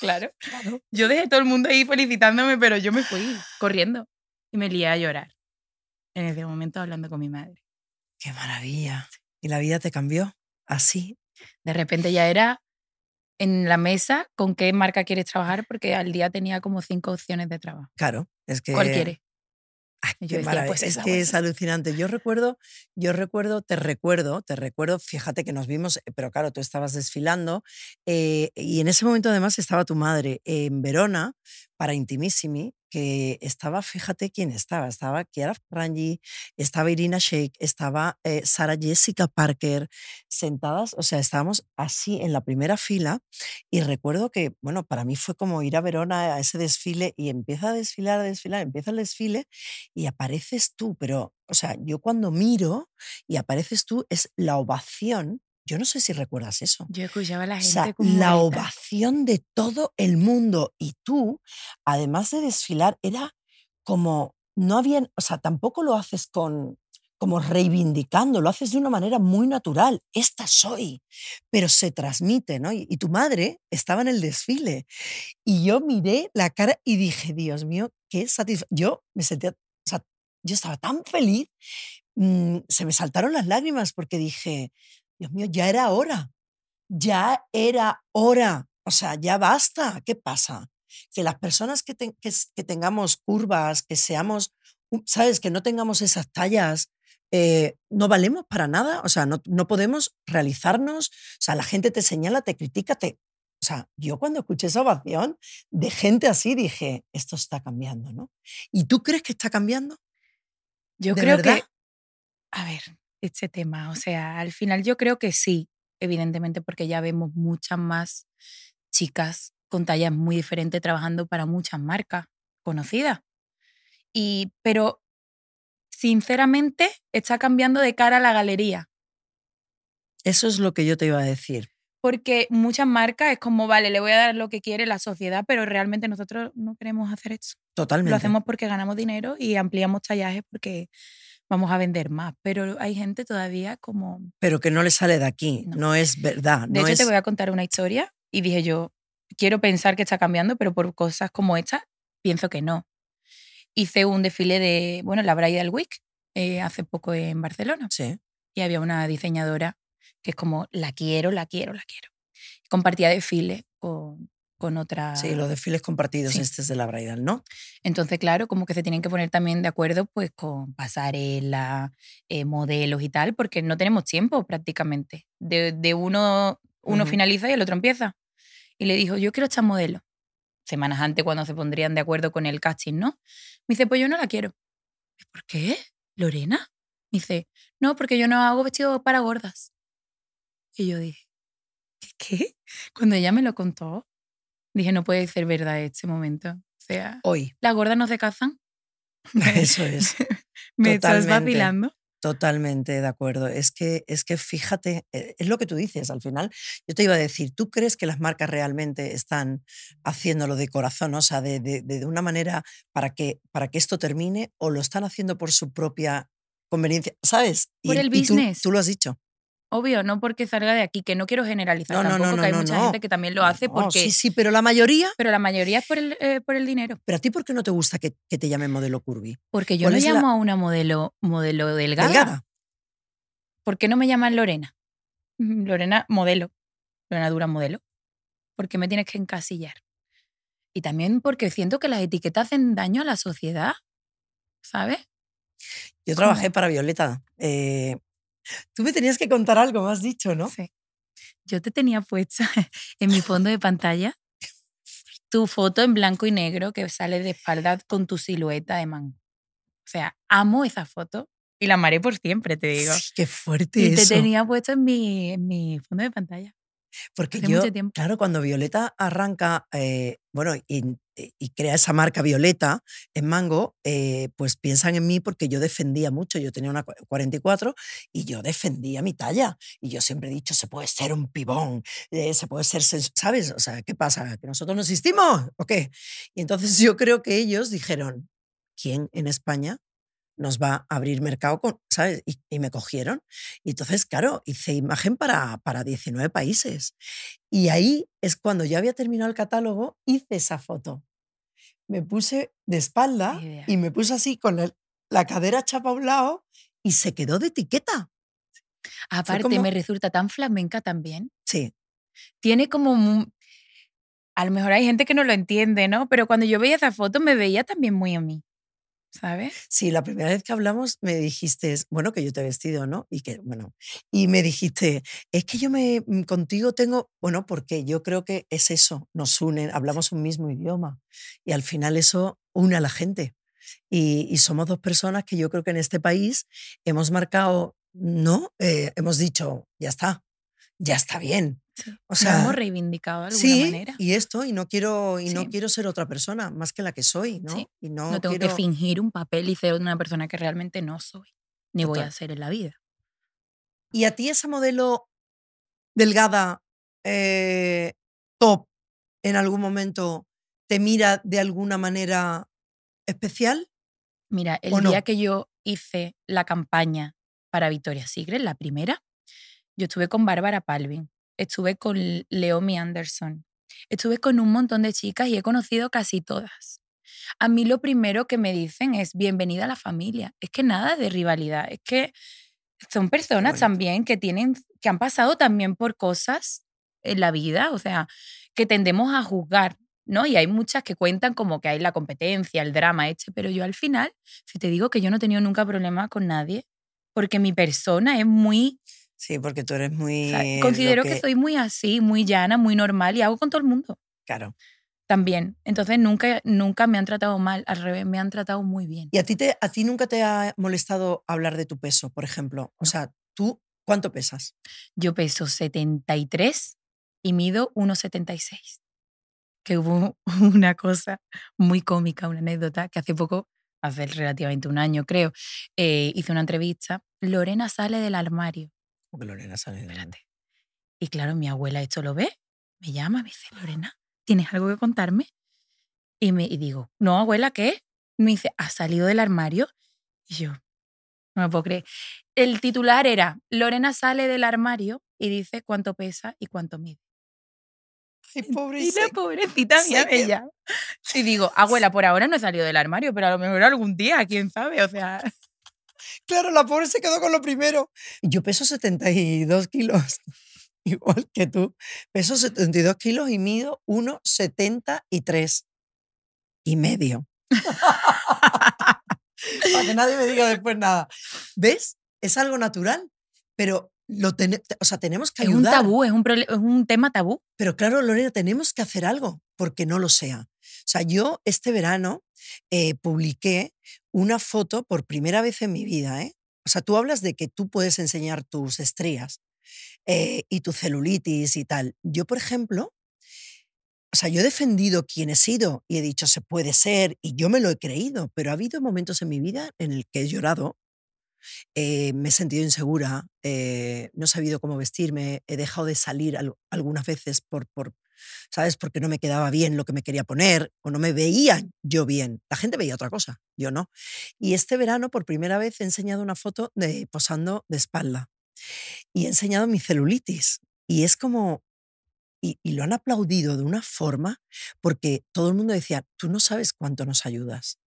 Speaker 2: Claro.
Speaker 3: Claro.
Speaker 2: Yo dejé todo el mundo ahí felicitándome, pero yo me fui corriendo y me lié a llorar. En ese momento hablando con mi madre.
Speaker 3: Qué maravilla. Y la vida te cambió así.
Speaker 2: De repente ya era en la mesa con qué marca quieres trabajar, porque al día tenía como cinco opciones de trabajo.
Speaker 3: Claro, es que
Speaker 2: ¿Cuál quieres?
Speaker 3: Ay,
Speaker 2: Y
Speaker 3: qué
Speaker 2: yo decía,
Speaker 3: maravilla,
Speaker 2: pues
Speaker 3: es que
Speaker 2: pues
Speaker 3: es alucinante. Yo recuerdo, yo recuerdo, te recuerdo, te recuerdo, fíjate que nos vimos, eh, pero claro, tú estabas desfilando eh, y en ese momento además estaba tu madre en Verona para Intimissimi, que estaba, fíjate quién estaba, estaba Chiara Frangi, estaba Irina Shayk, estaba eh, Sara Jessica Parker, sentadas, o sea, estábamos así en la primera fila y recuerdo que, bueno, para mí fue como ir a Verona a ese desfile y empieza a desfilar, a desfilar, empieza el desfile y apareces tú, pero, o sea, yo cuando miro y apareces tú es la ovación yo no sé si recuerdas eso.
Speaker 2: Yo escuchaba a la
Speaker 3: O
Speaker 2: gente
Speaker 3: sea,
Speaker 2: como
Speaker 3: la ovación de todo el mundo. Y tú, además de desfilar, era como, no habían, o sea, tampoco lo haces con, como reivindicando, lo haces de una manera muy natural. Esta soy, pero se transmite, ¿no? Y, y tu madre estaba en el desfile. Y yo miré la cara y dije, Dios mío, qué satisfacción. Yo me sentía, o sea, yo estaba tan feliz, mm, se me saltaron las lágrimas porque dije, Dios mío, ya era hora ya era hora. O sea, ya basta. ¿Qué pasa? Que las personas que, que que tengamos curvas, que seamos, ¿sabes? Que no tengamos esas tallas, eh, no valemos para nada. O sea, no, no podemos realizarnos. O sea, la gente te señala, te critica, te... O sea, yo cuando escuché esa ovación de gente así dije, esto está cambiando, ¿no? ¿Y tú crees que está cambiando?
Speaker 2: Yo
Speaker 3: ¿De
Speaker 2: creo
Speaker 3: verdad?
Speaker 2: que, a ver, este tema, o sea, al final yo creo que sí, evidentemente, porque ya vemos muchas más chicas con tallas muy diferentes trabajando para muchas marcas conocidas. Y, pero, sinceramente, está cambiando de cara la galería.
Speaker 3: Eso es lo que yo te iba a decir.
Speaker 2: Porque muchas marcas es como, vale, le voy a dar lo que quiere la sociedad, pero realmente nosotros no queremos hacer eso.
Speaker 3: Totalmente.
Speaker 2: Lo hacemos porque ganamos dinero y ampliamos tallajes porque vamos a vender más. Pero hay gente todavía como...
Speaker 3: Pero que no le sale de aquí. No,
Speaker 2: No.
Speaker 3: es verdad.
Speaker 2: De
Speaker 3: no
Speaker 2: hecho,
Speaker 3: es...
Speaker 2: te voy a contar una historia y dije yo, quiero pensar que está cambiando, pero por cosas como esta, pienso que no. Hice un desfile de, bueno, la Bridal Week eh, hace poco en Barcelona
Speaker 3: Sí.
Speaker 2: y había una diseñadora que es como, la quiero, la quiero, la quiero. Compartía desfile con, con otra...
Speaker 3: Sí, los desfiles compartidos,
Speaker 2: Sí.
Speaker 3: este es de la Bridal, ¿no?
Speaker 2: Entonces, claro, como que se tienen que poner también de acuerdo pues con pasarela, eh, modelos y tal, porque no tenemos tiempo prácticamente. De, de uno, uno
Speaker 3: Ujú.
Speaker 2: finaliza y el otro empieza. Y le dijo, yo quiero echar modelo. Semanas antes cuando se pondrían de acuerdo con el casting, ¿no? Me dice, pues yo no la quiero. "¿Y ¿Por qué? ¿Lorena? Me dice, no, porque yo no hago vestido para gordas. Y yo dije, ¿qué? Cuando ella me lo contó, dije, no puede ser verdad este momento. O sea,
Speaker 3: Hoy.
Speaker 2: ¿las gordas no se casan?
Speaker 3: Eso es.
Speaker 2: ¿Me estás vacilando?
Speaker 3: Totalmente de acuerdo. Es que, es que fíjate, eh, es lo que tú dices al final. Yo te iba a decir, ¿tú crees que las marcas realmente están haciéndolo de corazón, o sea, de, de- de una manera para que, para que esto termine o lo están haciendo por su propia conveniencia? ¿Sabes?
Speaker 2: Por el
Speaker 3: y tú-
Speaker 2: business.
Speaker 3: Tú, lo has dicho.
Speaker 2: Obvio, no porque salga de aquí, que no quiero generalizar
Speaker 3: No,
Speaker 2: tampoco,
Speaker 3: no, no,
Speaker 2: que hay mucha gente que también lo hace porque...
Speaker 3: Sí, sí, pero la mayoría.
Speaker 2: Pero la mayoría es por el, eh, por el dinero.
Speaker 3: ¿Pero a ti por qué no te gusta que, que te llamen modelo curvy?
Speaker 2: Porque yo
Speaker 3: ¿Cuál
Speaker 2: no
Speaker 3: la-
Speaker 2: llamo a una modelo, modelo delgada.
Speaker 3: Delgada.
Speaker 2: ¿Por qué no me llaman Lorena? Lorena modelo. Lorena Dura modelo. ¿Por qué me tienes que encasillar? Y también porque siento que las etiquetas hacen daño a la sociedad. ¿Sabes?
Speaker 3: Yo trabajé
Speaker 2: ¿Cómo?
Speaker 3: para Violeta. eh, tú me tenías que contar algo, me has dicho, ¿no?
Speaker 2: Sí. Yo te tenía puesta en mi fondo de pantalla tu foto en blanco y negro que sale de espalda con tu silueta de mango. O sea, amo esa foto y la amaré por siempre, te digo.
Speaker 3: Sí, qué fuerte
Speaker 2: y te tenía puesto en mi, en mi fondo de pantalla.
Speaker 3: Porque
Speaker 2: hace
Speaker 3: yo,
Speaker 2: mucho tiempo.
Speaker 3: claro, cuando Violeta arranca, eh, bueno, y, y crea esa marca Violeta en Mango, eh, pues piensan en mí porque yo defendía mucho. Yo tenía una cua- 44 y yo defendía mi talla. Y yo siempre he dicho, se puede ser un pibón, eh, se puede ser, ¿sabes? O sea, ¿qué pasa? ¿Que nosotros no existimos o qué? Y entonces yo creo que ellos dijeron, ¿quién en España nos va a abrir mercado con, ¿sabes? Y, y me cogieron. Y entonces, claro, hice imagen para, para 19 países. Y ahí es cuando ya había terminado el catálogo, hice esa foto. Me puse de espalda y me puse así con el- la cadera chapa a un lado y se quedó de etiqueta.
Speaker 2: Aparte,
Speaker 3: como-
Speaker 2: me resulta tan flamenca también.
Speaker 3: Sí,
Speaker 2: Tiene como... un- A lo mejor hay gente que no lo entiende, ¿no? Pero cuando yo veía esa foto me veía también muy a mí. ¿Sabes?
Speaker 3: Sí, la primera vez que hablamos me dijiste, bueno, que yo te he vestido, ¿no? Y que, bueno, y me dijiste, es que yo me, mm, contigo tengo, bueno, porque yo creo que es eso, nos unen, hablamos un mismo idioma y al final eso une a la gente. Y, somos dos personas que yo creo que en este país hemos marcado, ¿no? Eh, hemos dicho, ya está, ya está bien.
Speaker 2: Sí.
Speaker 3: O sea,
Speaker 2: hemos reivindicado de alguna
Speaker 3: sí,
Speaker 2: manera.
Speaker 3: y esto, y no quiero, y no
Speaker 2: Sí.
Speaker 3: quiero ser otra persona más que la que soy, ¿no? Y no,
Speaker 2: No tengo
Speaker 3: quiero-
Speaker 2: que fingir un papel y ser una persona que realmente no soy, ni voy a
Speaker 3: Total.
Speaker 2: ser en la vida.
Speaker 3: ¿Y a ti esa modelo delgada, eh, top, en algún momento te mira de alguna manera especial?
Speaker 2: Mira, el
Speaker 3: ¿O no?
Speaker 2: día que yo hice la campaña para Victoria's Secret, la primera, yo estuve con Bárbara Palvin, estuve con Leomi Anderson, estuve con un montón de chicas y he conocido casi todas. A mí lo primero que me dicen es bienvenida a la familia. Es que nada de rivalidad, es que son personas
Speaker 3: bonito.
Speaker 2: también que tienen, que han pasado también por cosas en la vida, o sea, que tendemos a juzgar, ¿no? Y hay muchas que cuentan como que hay la competencia, el drama este, pero yo al final, si te digo que yo no he tenido nunca problema con nadie, porque mi persona es muy,
Speaker 3: Sí, porque tú eres muy...
Speaker 2: o sea, considero que... soy muy así, muy llana, muy normal y hago con todo el mundo
Speaker 3: Claro.
Speaker 2: también. Entonces nunca, nunca me han tratado mal, al revés, me han tratado muy bien.
Speaker 3: ¿Y a ti, te, a ti nunca te ha molestado hablar de tu peso, por ejemplo? O sea, ¿tú cuánto pesas?
Speaker 2: Yo peso 73 y mido 1,76. Que hubo una cosa muy cómica, una anécdota, que hace poco, hace relativamente un año creo, eh, hice una entrevista. Lorena sale del armario.
Speaker 3: Lorena sale de
Speaker 2: Espérate. Y claro, mi abuela esto lo ve, me llama, me dice, Lorena, ¿tienes algo que contarme? Y, me, y digo, no, abuela, ¿qué? Me dice, ¿has salido del armario? Y yo, no me puedo creer. El titular era, Lorena sale del armario y dice cuánto pesa y cuánto mide.
Speaker 3: Ay,
Speaker 2: Y
Speaker 3: pobrecita.
Speaker 2: la pobrecita mía llama. Y digo, abuela, por ahora no he salido del armario, pero a lo mejor algún día, quién sabe, o sea...
Speaker 3: Claro, la pobre se quedó con lo primero. Yo peso 72 kilos, igual que tú. Peso 72 kilos y mido 1,73 y medio. Para que nadie me diga después nada. ¿Ves? Es algo natural, pero lo tene- o sea, tenemos que
Speaker 2: Es un
Speaker 3: ayudar.
Speaker 2: tabú, es un, es un tema tabú.
Speaker 3: Pero claro, Lorena, tenemos que hacer algo porque no lo sea. O sea, yo este verano eh, publiqué una foto por primera vez en mi vida. ¿eh? O sea, tú hablas de que tú puedes enseñar tus estrías eh, y tu celulitis y tal. Yo, por ejemplo, o sea, yo he defendido quién he sido y he dicho se puede ser y yo me lo he creído, pero ha habido momentos en mi vida en el que he llorado, eh, me he sentido insegura, eh, no he sabido cómo vestirme, he dejado de salir al- algunas veces por, por, ¿sabes? Porque no me quedaba bien lo que me quería poner o no me veían yo bien. La gente veía otra cosa, yo no. Y este verano por primera vez he enseñado una foto de posando de espalda y he enseñado mi celulitis y es como y, y lo han aplaudido de una forma porque todo el mundo decía, tú no sabes cuánto nos ayudas.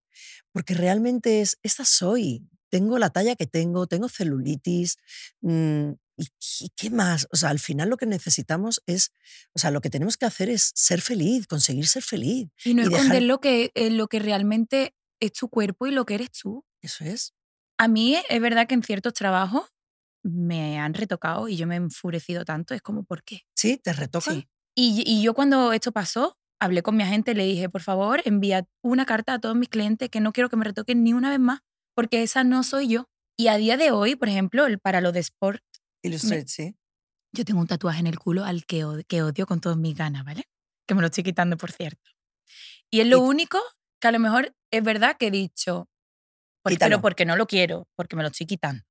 Speaker 3: Porque realmente es, esta soy, tengo la talla que tengo, tengo celulitis. mm, ¿Y, y qué más? O sea, al final lo que necesitamos es, o sea, lo que tenemos que hacer es ser feliz, conseguir ser feliz.
Speaker 2: Y no
Speaker 3: Y dejar-
Speaker 2: esconder lo que, eh, lo que realmente es tu cuerpo y lo que eres tú.
Speaker 3: Eso es.
Speaker 2: A mí es verdad que en ciertos trabajos me han retocado y yo me he enfurecido tanto. Es como, ¿por qué?
Speaker 3: Sí, te retocan.
Speaker 2: Sí. Y, y yo cuando esto pasó, hablé con mi agente le dije, por favor, envía una carta a todos mis clientes que no quiero que me retoquen ni una vez más, porque esa no soy yo. Y a día de hoy, por ejemplo, para lo de sport,
Speaker 3: Illustrate, sí.
Speaker 2: yo tengo un tatuaje en el culo al que, que odio con todas mis ganas, ¿vale? Que me lo estoy quitando, por cierto. Y es lo
Speaker 3: Y-
Speaker 2: único que a lo mejor es verdad que he dicho, pero porque no lo quiero, porque me lo estoy quitando.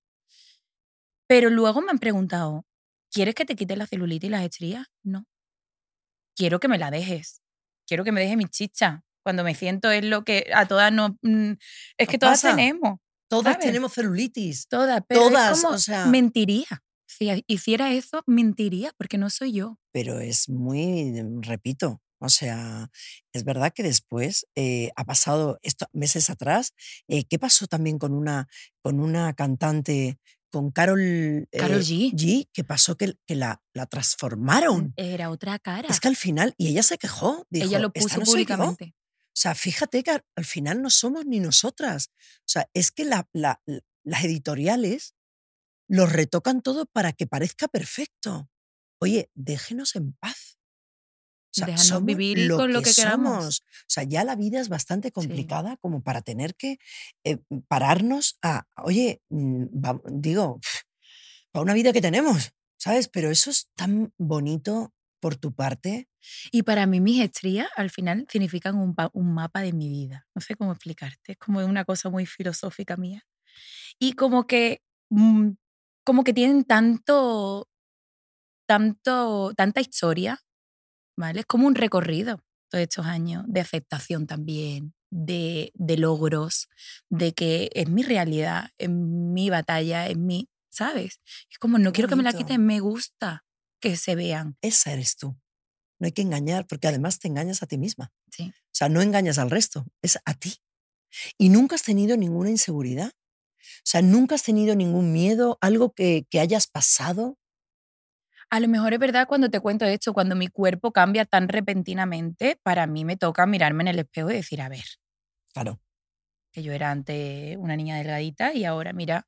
Speaker 2: Pero luego me han preguntado, ¿quieres que te quite la celulitis y las estrías? No. Quiero que me la dejes. Quiero que me dejes mi chicha. Cuando me siento es lo que a todas no... mm, Es que todas
Speaker 3: pasa.
Speaker 2: tenemos.
Speaker 3: Todas
Speaker 2: ¿sabes?
Speaker 3: tenemos celulitis.
Speaker 2: Todas. Pero es
Speaker 3: Todas,
Speaker 2: como
Speaker 3: o sea-
Speaker 2: mentiría. Si hiciera eso, mentiría, porque no soy yo.
Speaker 3: pero es muy, mm, repito, o sea, es verdad que después eh, ha pasado esto meses atrás. eh, ¿Qué pasó también con una, con una cantante, con Carol,
Speaker 2: Karol
Speaker 3: eh,
Speaker 2: G.
Speaker 3: que pasó que, que la, la transformaron?
Speaker 2: Era otra cara.
Speaker 3: Es que al final, y ella se quejó, dijo,
Speaker 2: Ella lo
Speaker 3: "Esta
Speaker 2: puso
Speaker 3: no soy yo".
Speaker 2: públicamente.
Speaker 3: O sea, fíjate que al, al final no somos ni nosotras. O sea, es que la- la- las editoriales los retocan todo para que parezca perfecto. Oye, déjenos en paz. O sea,
Speaker 2: Déjanos vivir y con lo que queramos.
Speaker 3: somos. O sea, ya la vida es bastante complicada como para tener que eh, pararnos a, oye, mm, va- digo, para una vida que tenemos, ¿sabes? Pero eso es tan bonito por tu parte.
Speaker 2: Y para mí mis estrías al final significan un, un mapa de mi vida. No sé cómo explicarte. Es como una cosa muy filosófica mía. Y como que, mm, como que tienen tanto, tanto, tanta historia, ¿vale? Es como un recorrido todos estos años de aceptación también, de, de logros, de que es mi realidad, es mi batalla, es mi, ¿sabes? Es como no quiero que me la quiten, me gusta que se vean.
Speaker 3: Esa eres tú. No hay que engañar, porque además te engañas a ti misma.
Speaker 2: Sí.
Speaker 3: O sea, no engañas al resto, es a ti. Y nunca has tenido ninguna inseguridad. O sea, nunca has tenido ningún miedo, algo que, que hayas pasado.
Speaker 2: A lo mejor es verdad cuando te cuento esto, cuando mi cuerpo cambia tan repentinamente, para mí me toca mirarme en el espejo y decir, a ver,
Speaker 3: Claro,
Speaker 2: que yo era antes una niña delgadita y ahora, mira,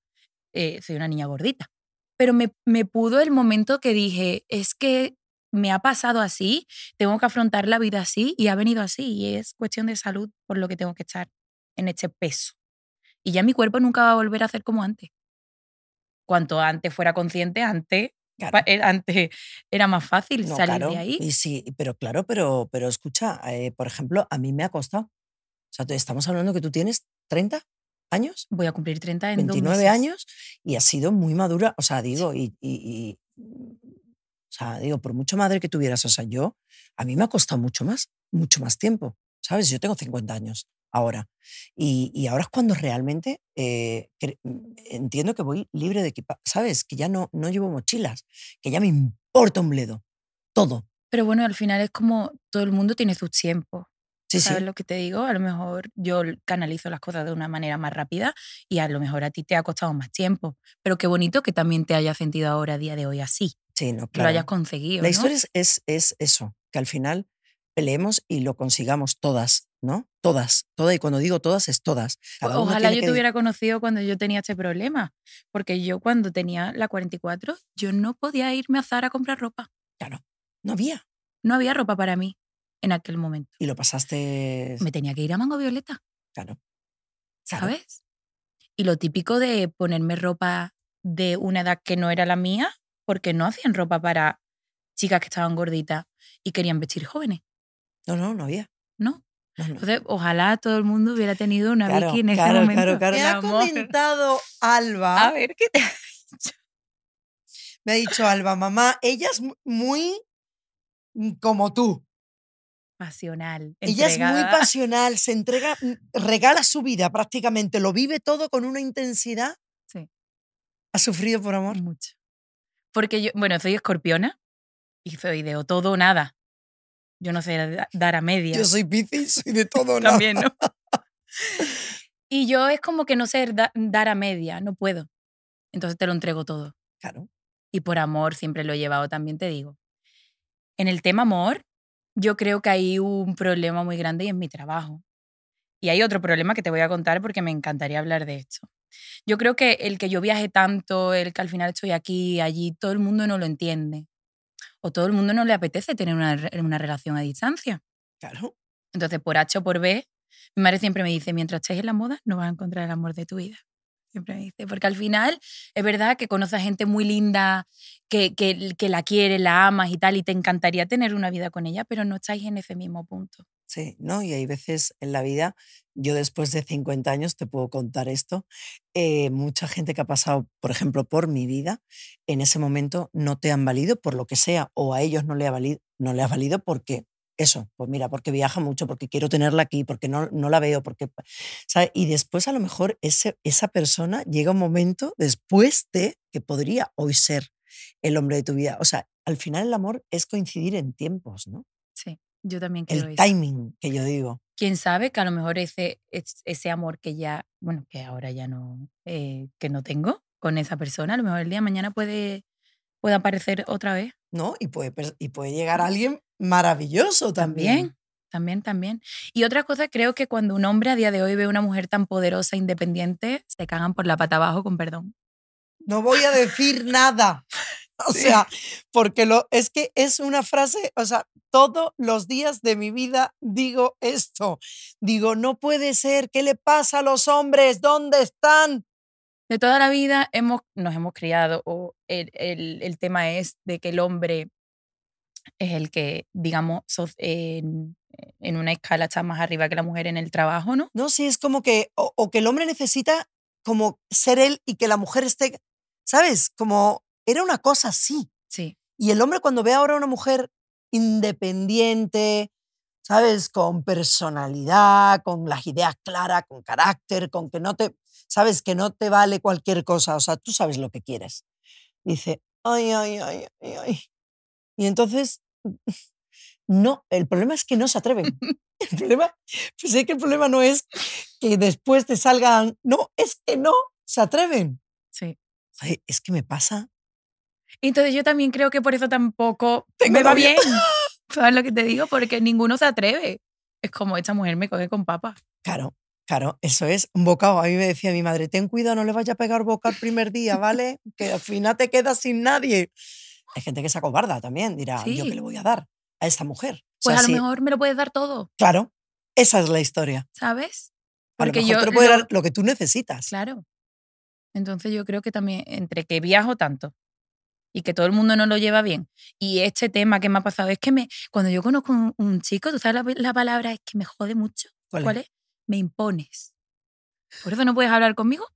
Speaker 2: eh, soy una niña gordita. Pero me, me pudo el momento que dije, es que me ha pasado así, tengo que afrontar la vida así y ha venido así y es cuestión de salud por lo que tengo que estar en este peso. Y ya mi cuerpo nunca va a volver a ser como antes. Cuanto antes fuera consciente, antes,
Speaker 3: claro.
Speaker 2: eh, antes era más fácil
Speaker 3: No,
Speaker 2: salir
Speaker 3: claro,
Speaker 2: de ahí.
Speaker 3: Y sí, pero claro, pero, pero escucha, eh, por ejemplo, a mí me ha costado. O sea, te- estamos hablando que tú tienes 30 años,
Speaker 2: Voy a cumplir 30 en dos
Speaker 3: 29
Speaker 2: meses.
Speaker 3: años, y has sido muy madura. O sea, digo, y, y- y- o sea, digo, por mucho madre que tuvieras, o sea, yo, a mí me ha costado mucho más, mucho más tiempo. ¿Sabes? Yo tengo 50 años ahora. Y, y ahora es cuando realmente eh, mm, entiendo que voy libre de equipaje. ¿Sabes? Que ya no, no llevo mochilas, que ya me importa un bledo. Todo.
Speaker 2: Pero bueno, al final es como todo el mundo tiene sus tiempos.
Speaker 3: Sí, sí.
Speaker 2: ¿Sabes lo que te digo? A lo mejor yo canalizo las cosas de una manera más rápida y a lo mejor a ti te ha costado más tiempo. Pero qué bonito que también te hayas sentido ahora a día de hoy así,
Speaker 3: Sí, no,
Speaker 2: que lo hayas conseguido.
Speaker 3: La
Speaker 2: ¿no?
Speaker 3: historia es, es, es eso, que al final peleemos y lo consigamos todas, ¿no? Todas, todas. Y cuando digo todas, es todas. Cada
Speaker 2: Ojalá yo te hubiera conocido cuando yo tenía este problema, porque yo cuando tenía la 44, yo no podía irme a Zara a comprar ropa.
Speaker 3: Claro, no había.
Speaker 2: No había ropa para mí en aquel momento.
Speaker 3: Y lo pasaste.
Speaker 2: Me tenía que ir a Mango Violeta.
Speaker 3: Claro. claro.
Speaker 2: ¿sabes? Y lo típico de ponerme ropa de una edad que no era la mía, porque no hacían ropa para chicas que estaban gorditas y querían vestir jóvenes,
Speaker 3: No, no, no había.
Speaker 2: ¿no? Entonces, ojalá todo el mundo hubiera tenido una
Speaker 3: Claro,
Speaker 2: Vicky en ese
Speaker 3: claro,
Speaker 2: momento.
Speaker 3: claro, claro.
Speaker 2: El
Speaker 3: Me ha
Speaker 2: amor.
Speaker 3: comentado Alba.
Speaker 2: A ver, ¿qué te
Speaker 3: Me ha dicho Alba, mamá, ella es mu- muy mm, como tú.
Speaker 2: pasional?
Speaker 3: Ella es muy pasional, se entrega, mm, regala su vida prácticamente, lo vive todo con una intensidad.
Speaker 2: Sí.
Speaker 3: ¿Ha sufrido por amor?
Speaker 2: Mucho. Porque yo, bueno, soy escorpiona y soy de o todo o nada. Yo no sé da- dar a media.
Speaker 3: Yo soy Piscis, soy de todo, ¿no?
Speaker 2: también, ¿no? y yo es como que no sé da- dar a media, no puedo. Entonces te lo entrego todo.
Speaker 3: Claro.
Speaker 2: Y por amor siempre lo he llevado, también te digo. En el tema amor, yo creo que hay un problema muy grande y es mi trabajo. Y hay otro problema que te voy a contar porque me encantaría hablar de esto. Yo creo que el que yo viaje tanto, el que al final estoy aquí, allí, todo el mundo no lo entiende. O todo el mundo no le apetece tener una, una relación a distancia.
Speaker 3: Claro.
Speaker 2: Entonces, por H o por B, mi madre siempre me dice, mientras estés en la moda, no vas a encontrar el amor de tu vida. Siempre me dice, porque al final es verdad que conoces a gente muy linda, que, que, que la quieres, la amas y tal, y te encantaría tener una vida con ella, pero no estáis en ese mismo punto.
Speaker 3: Sí, ¿no? Y hay veces en la vida, yo después de 50 años te puedo contar esto, eh, mucha gente que ha pasado, por ejemplo, por mi vida, en ese momento no te han valido por lo que sea, o a ellos no le ha valido, no le ha valido porque eso, pues mira, porque viaja mucho, porque quiero tenerla aquí, porque no, no la veo, porque... Y después a lo mejor ese, esa persona llega un momento después de que podría hoy ser el hombre de tu vida. O sea, al final el amor es coincidir en tiempos, ¿no?
Speaker 2: Sí, yo también creo
Speaker 3: El
Speaker 2: eso.
Speaker 3: timing que yo digo.
Speaker 2: Quién sabe que a lo mejor ese, es- ese amor que ya, bueno, que ahora ya no, eh, que no tengo con esa persona, a lo mejor el día de mañana puede, puede aparecer otra vez.
Speaker 3: ¿no? Y puede, y puede llegar alguien maravilloso también.
Speaker 2: También. También, también. Y otra cosa, creo que cuando un hombre a día de hoy ve a una mujer tan poderosa, independiente, se cagan por la pata abajo, con perdón.
Speaker 3: No voy a decir nada. O sea, porque lo, es que es una frase, o sea, todos los días de mi vida digo esto. Digo, no puede ser, ¿qué le pasa a los hombres? ¿Dónde están?
Speaker 2: De toda la vida hemos, nos hemos criado, o el, el- el tema es de que el hombre es el que, digamos, en, en una escala está más arriba que la mujer en el trabajo, ¿no?
Speaker 3: No, sí, es como que, o, o que el hombre necesita como ser él y que la mujer esté, ¿sabes? Como era una cosa así.
Speaker 2: Sí.
Speaker 3: Y el hombre cuando ve ahora a una mujer independiente, ¿sabes? Con personalidad, con las ideas claras, con carácter, con que no te, ¿sabes? Que no te vale cualquier cosa, o sea, tú sabes lo que quieres. Dice, ay, ay, ay, ay, ay. Y entonces, no, el problema es que no se atreven. El problema, pues es que el problema no es que después te salgan, no, es que no se atreven.
Speaker 2: Sí.
Speaker 3: Es que me pasa.
Speaker 2: Entonces yo también creo que por eso tampoco
Speaker 3: Tengo
Speaker 2: me va bien. ¿Sabes lo que te digo? Porque ninguno se atreve. Es como esta mujer me coge con papas.
Speaker 3: Claro, claro, eso es un bocado. A mí me decía mi madre, ten cuidado, no le vaya a pegar boca el primer día, ¿vale? Que al final te quedas sin nadie. Hay gente que se acobarda también, dirá, ¿yo qué le voy a dar a esta mujer? O
Speaker 2: Pues
Speaker 3: sea,
Speaker 2: a lo mejor me lo puedes dar todo,
Speaker 3: Claro, esa es la historia.
Speaker 2: ¿sabes?
Speaker 3: A lo
Speaker 2: Porque
Speaker 3: mejor
Speaker 2: yo
Speaker 3: te lo- dar lo que tú necesitas.
Speaker 2: Claro. Entonces yo creo que también entre que viajo tanto y que todo el mundo no lo lleva bien y este tema que me ha pasado es que me cuando yo conozco un, un chico, tú sabes la, la palabra es que me jode mucho.
Speaker 3: ¿Cuál es?
Speaker 2: ¿Cuál es? Me impones. Por eso no puedes hablar conmigo.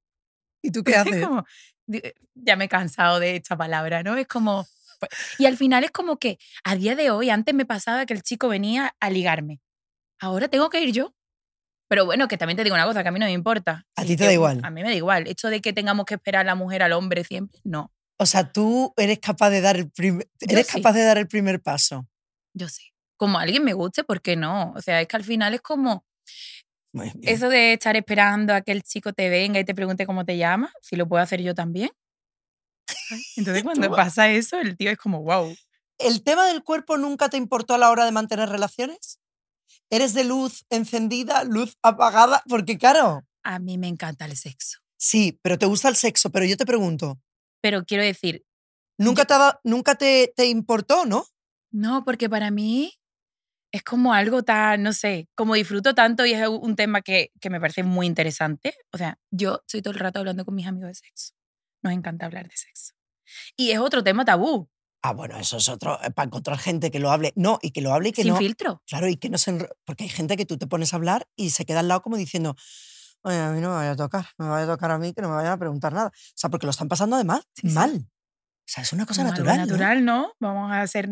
Speaker 3: ¿Y tú qué
Speaker 2: Es
Speaker 3: haces?
Speaker 2: como, di- ya me he cansado de esta palabra, ¿no? Es como... pues, Y al final es como que a día de hoy, antes me pasaba que el chico venía a ligarme. Ahora tengo que ir yo. Pero bueno, que también te digo una cosa, que a mí no me importa.
Speaker 3: A ti te da igual.
Speaker 2: A mí me da igual. Esto de que tengamos que esperar a la mujer al hombre siempre, no.
Speaker 3: O sea, tú eres capaz de dar el primer, eres
Speaker 2: sí.
Speaker 3: capaz de dar el primer paso.
Speaker 2: Yo sí. Como a alguien me guste, ¿por qué no? O sea, es que al final es como eso de estar esperando a que el chico te venga y te pregunte cómo te llamas, si lo puedo hacer yo también. Entonces cuando pasa eso, el tío es como, wow.
Speaker 3: ¿El tema del cuerpo nunca te importó a la hora de mantener relaciones? ¿Eres de luz encendida, luz apagada? Porque claro,
Speaker 2: A mí me encanta el sexo.
Speaker 3: sí, pero te gusta el sexo, pero yo te pregunto,
Speaker 2: Pero quiero decir,
Speaker 3: ¿nunca te, nunca te, te importó, no?
Speaker 2: no, porque para mí es como algo tan, no sé, como disfruto tanto y es un tema que, que me parece muy interesante. O sea, yo estoy todo el rato hablando con mis amigos de sexo. Nos encanta hablar de sexo. Y es otro tema tabú,
Speaker 3: Ah, bueno, eso es otro, eh, para encontrar gente que lo hable. No, y que lo hable y que
Speaker 2: sin
Speaker 3: no.
Speaker 2: filtro.
Speaker 3: Claro, y que no se Porque hay gente que tú te pones a hablar y se queda al lado como diciendo, oye, a mí no me vaya a tocar, me vaya a tocar a mí, que no me vayan a preguntar nada. O sea, porque lo están pasando además
Speaker 2: Sí, sí.
Speaker 3: mal. O sea, es una cosa
Speaker 2: algo
Speaker 3: natural. ¿no?
Speaker 2: natural, ¿no? Vamos a hacer,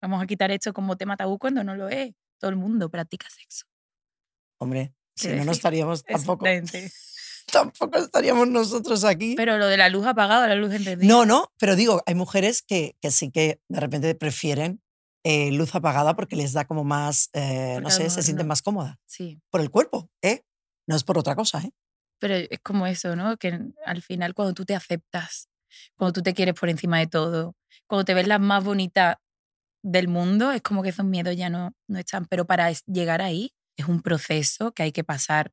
Speaker 2: vamos a quitar esto como tema tabú cuando no lo es. Todo el mundo practica sexo.
Speaker 3: Hombre, si no, no estaríamos tampoco, tampoco estaríamos nosotros aquí.
Speaker 2: Pero lo de la luz apagada, la luz encendida.
Speaker 3: No, no, pero digo, hay mujeres que, que sí que de repente prefieren eh, luz apagada porque les da como más, eh, no sé, se sienten
Speaker 2: no.
Speaker 3: más cómodas.
Speaker 2: Sí.
Speaker 3: Por el cuerpo, ¿eh? No es por otra cosa, ¿eh?
Speaker 2: Pero es como eso, ¿no? Que al final cuando tú te aceptas, cuando tú te quieres por encima de todo, cuando te ves la más bonita del mundo, es como que esos miedos ya no, no están. Pero para llegar ahí es un proceso que hay que pasar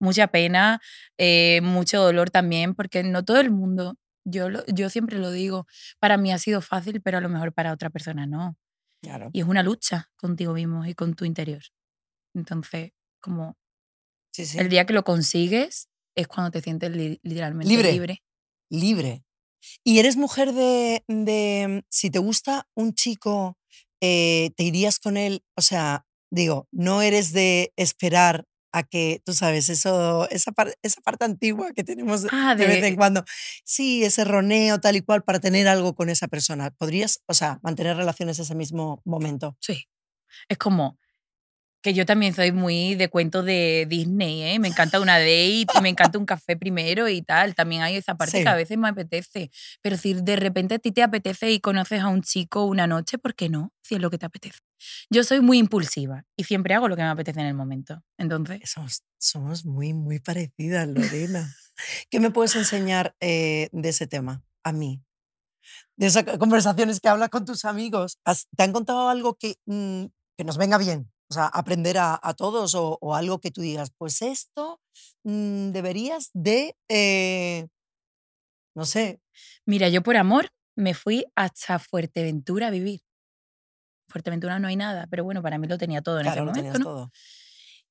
Speaker 2: mucha pena, eh, mucho dolor también, porque no todo el mundo, yo, lo- yo siempre lo digo, para mí ha sido fácil, pero a lo mejor para otra persona no.
Speaker 3: Claro.
Speaker 2: Y es una lucha contigo mismo y con tu interior. Entonces, como
Speaker 3: Sí, sí.
Speaker 2: el día que lo consigues es cuando te sientes li- literalmente
Speaker 3: Libre.
Speaker 2: libre.
Speaker 3: libre. ¿Y eres mujer de, de si te gusta un chico, eh, te irías con él? O sea, digo, no eres de esperar a que, tú sabes, eso, esa, par- esa parte antigua que tenemos de,
Speaker 2: Ah,
Speaker 3: de vez en cuando. Sí, ese roneo tal y cual para tener algo con esa persona. ¿Podrías, o sea, mantener relaciones ese mismo momento?
Speaker 2: Sí. Es como que yo también soy muy de cuentos de Disney, ¿eh? Me encanta una date, me encanta un café primero y tal. También hay esa parte
Speaker 3: Sí.
Speaker 2: que a veces me apetece. Pero si de repente a ti te apetece y conoces a un chico una noche, ¿por qué no? Si es lo que te apetece. Yo soy muy impulsiva y siempre hago lo que me apetece en el momento. Entonces,
Speaker 3: Somos, somos muy, muy parecidas, Lorena. ¿Qué me puedes enseñar eh, de ese tema? A mí. De esas conversaciones que hablas con tus amigos. ¿Has- ¿Te han contado algo que, mm, que nos venga bien? O sea, aprender a, a todos o, o algo que tú digas, pues esto mm, deberías de, eh, no sé,
Speaker 2: Mira, yo por amor me fui hasta Fuerteventura a vivir. Fuerteventura no hay nada, pero bueno, para mí lo tenía todo en
Speaker 3: claro,
Speaker 2: ese
Speaker 3: lo
Speaker 2: momento, ¿no?
Speaker 3: todo.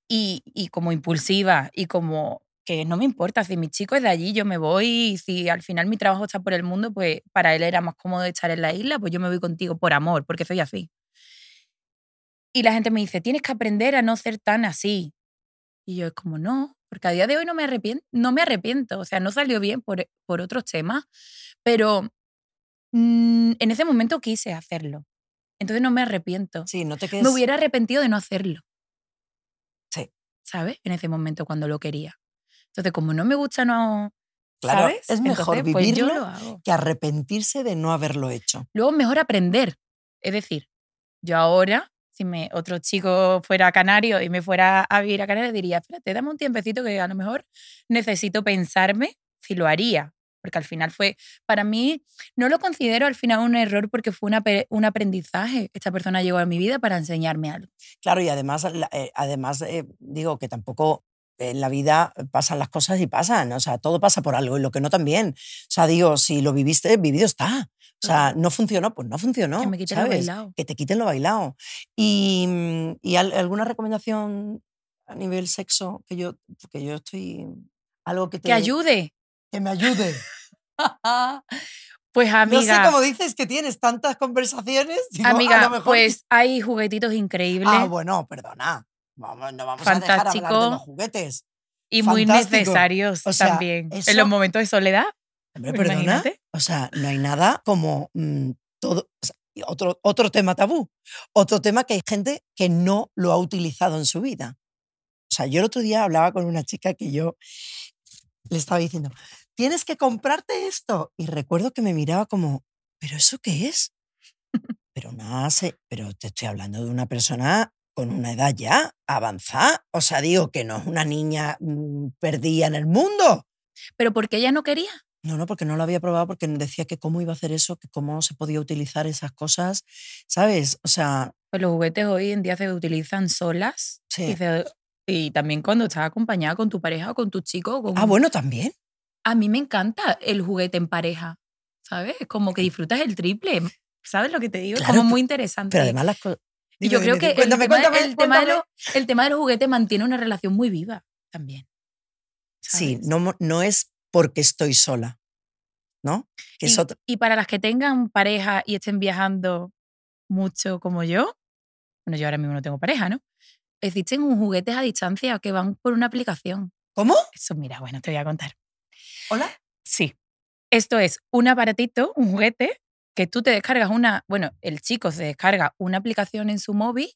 Speaker 2: Y, y como impulsiva y como que no me importa, si mi chico es de allí, yo me voy y si al final mi trabajo está por el mundo, pues para él era más cómodo estar en la isla, pues yo me voy contigo por amor, porque soy así. Y la gente me dice, tienes que aprender a no ser tan así. Y yo es como, no, porque a día de hoy no me arrepiento, no me arrepiento, o sea, no salió bien por, por otros temas, pero mm, en ese momento quise hacerlo. Entonces no me arrepiento.
Speaker 3: Sí, no te quedes.
Speaker 2: Me hubiera arrepentido de no hacerlo.
Speaker 3: Sí.
Speaker 2: ¿Sabes? En ese momento cuando lo quería. Entonces, como no me gusta, no.
Speaker 3: Claro,
Speaker 2: ¿sabes?
Speaker 3: es mejor
Speaker 2: Entonces, pues
Speaker 3: vivirlo que arrepentirse de no haberlo hecho.
Speaker 2: Luego, mejor aprender. Es decir, yo ahora, si me, otro chico fuera canario y me fuera a vivir a Canarias, diría, espérate, dame un tiempecito que a lo mejor necesito pensarme si lo haría. Porque al final fue, para mí, no lo considero al final un error porque fue una un aprendizaje. Esta persona llegó a mi vida para enseñarme algo.
Speaker 3: Claro, y además, eh, además eh, digo que tampoco en la vida pasan las cosas y pasan, o sea, todo pasa por algo y lo que no también. O sea, digo, si lo viviste, vivido está. O sea, no funcionó, pues no funcionó.
Speaker 2: que me quiten lo
Speaker 3: ¿sabes?
Speaker 2: bailado.
Speaker 3: Que te quiten lo bailado. Y, mm, y al- alguna recomendación a nivel sexo que yo, que yo estoy, algo que te
Speaker 2: Que ayude.
Speaker 3: que me ayude.
Speaker 2: Pues
Speaker 3: No sé
Speaker 2: amiga,
Speaker 3: cómo dices que tienes tantas conversaciones. digo, a
Speaker 2: amiga,
Speaker 3: lo mejor-
Speaker 2: pues hay juguetitos increíbles
Speaker 3: Ah, bueno, perdona. Vamos, no vamos a dejar hablar de
Speaker 2: Fantástico.
Speaker 3: los juguetes.
Speaker 2: y muy
Speaker 3: fantástico.
Speaker 2: necesarios
Speaker 3: O sea,
Speaker 2: también.
Speaker 3: eso-
Speaker 2: En los momentos de soledad.
Speaker 3: Hombre, perdona.
Speaker 2: imagínate.
Speaker 3: O sea, no hay nada como mm, todo. o sea, y otro, otro tema tabú. Otro tema que hay gente que no lo ha utilizado en su vida. O sea, yo el otro día hablaba con una chica que yo le estaba diciendo, tienes que comprarte esto. Y recuerdo que me miraba como, ¿pero eso qué es? Pero nada, pero te estoy hablando de una persona con una edad ya avanzada. O sea, digo que no es una niña mm, perdida en el mundo.
Speaker 2: Pero porque ella no quería.
Speaker 3: No, no, porque no lo había probado, porque decía que cómo iba a hacer eso, que cómo se podía utilizar esas cosas, ¿sabes? O sea,
Speaker 2: Pues los juguetes hoy en día se utilizan solas.
Speaker 3: Sí.
Speaker 2: Y, se- y también cuando estás acompañada con tu pareja o con tu chico. Con...
Speaker 3: ah, bueno, también.
Speaker 2: A mí me encanta el juguete en pareja. ¿Sabes? Como que disfrutas el triple. ¿Sabes lo que te digo? Es
Speaker 3: Claro,
Speaker 2: como muy interesante.
Speaker 3: Pero además las
Speaker 2: y yo creo que el,
Speaker 3: Cuéntame,
Speaker 2: tema, de-
Speaker 3: cuéntame,
Speaker 2: el tema de
Speaker 3: cuéntame.
Speaker 2: los, el tema de los juguetes mantiene una relación muy viva también.
Speaker 3: Sí, no, no es porque estoy sola, ¿no? Que es
Speaker 2: y,
Speaker 3: otro-
Speaker 2: y para las que tengan pareja y estén viajando mucho como yo, bueno, yo ahora mismo no tengo pareja, ¿no? Existen un juguetes a distancia que van por una aplicación.
Speaker 3: ¿Cómo?
Speaker 2: Eso, mira, bueno, te voy a contar.
Speaker 3: ¿Hola?
Speaker 2: Sí. Esto es un aparatito, un juguete, que tú te descargas una, bueno, el chico se descarga una aplicación en su móvil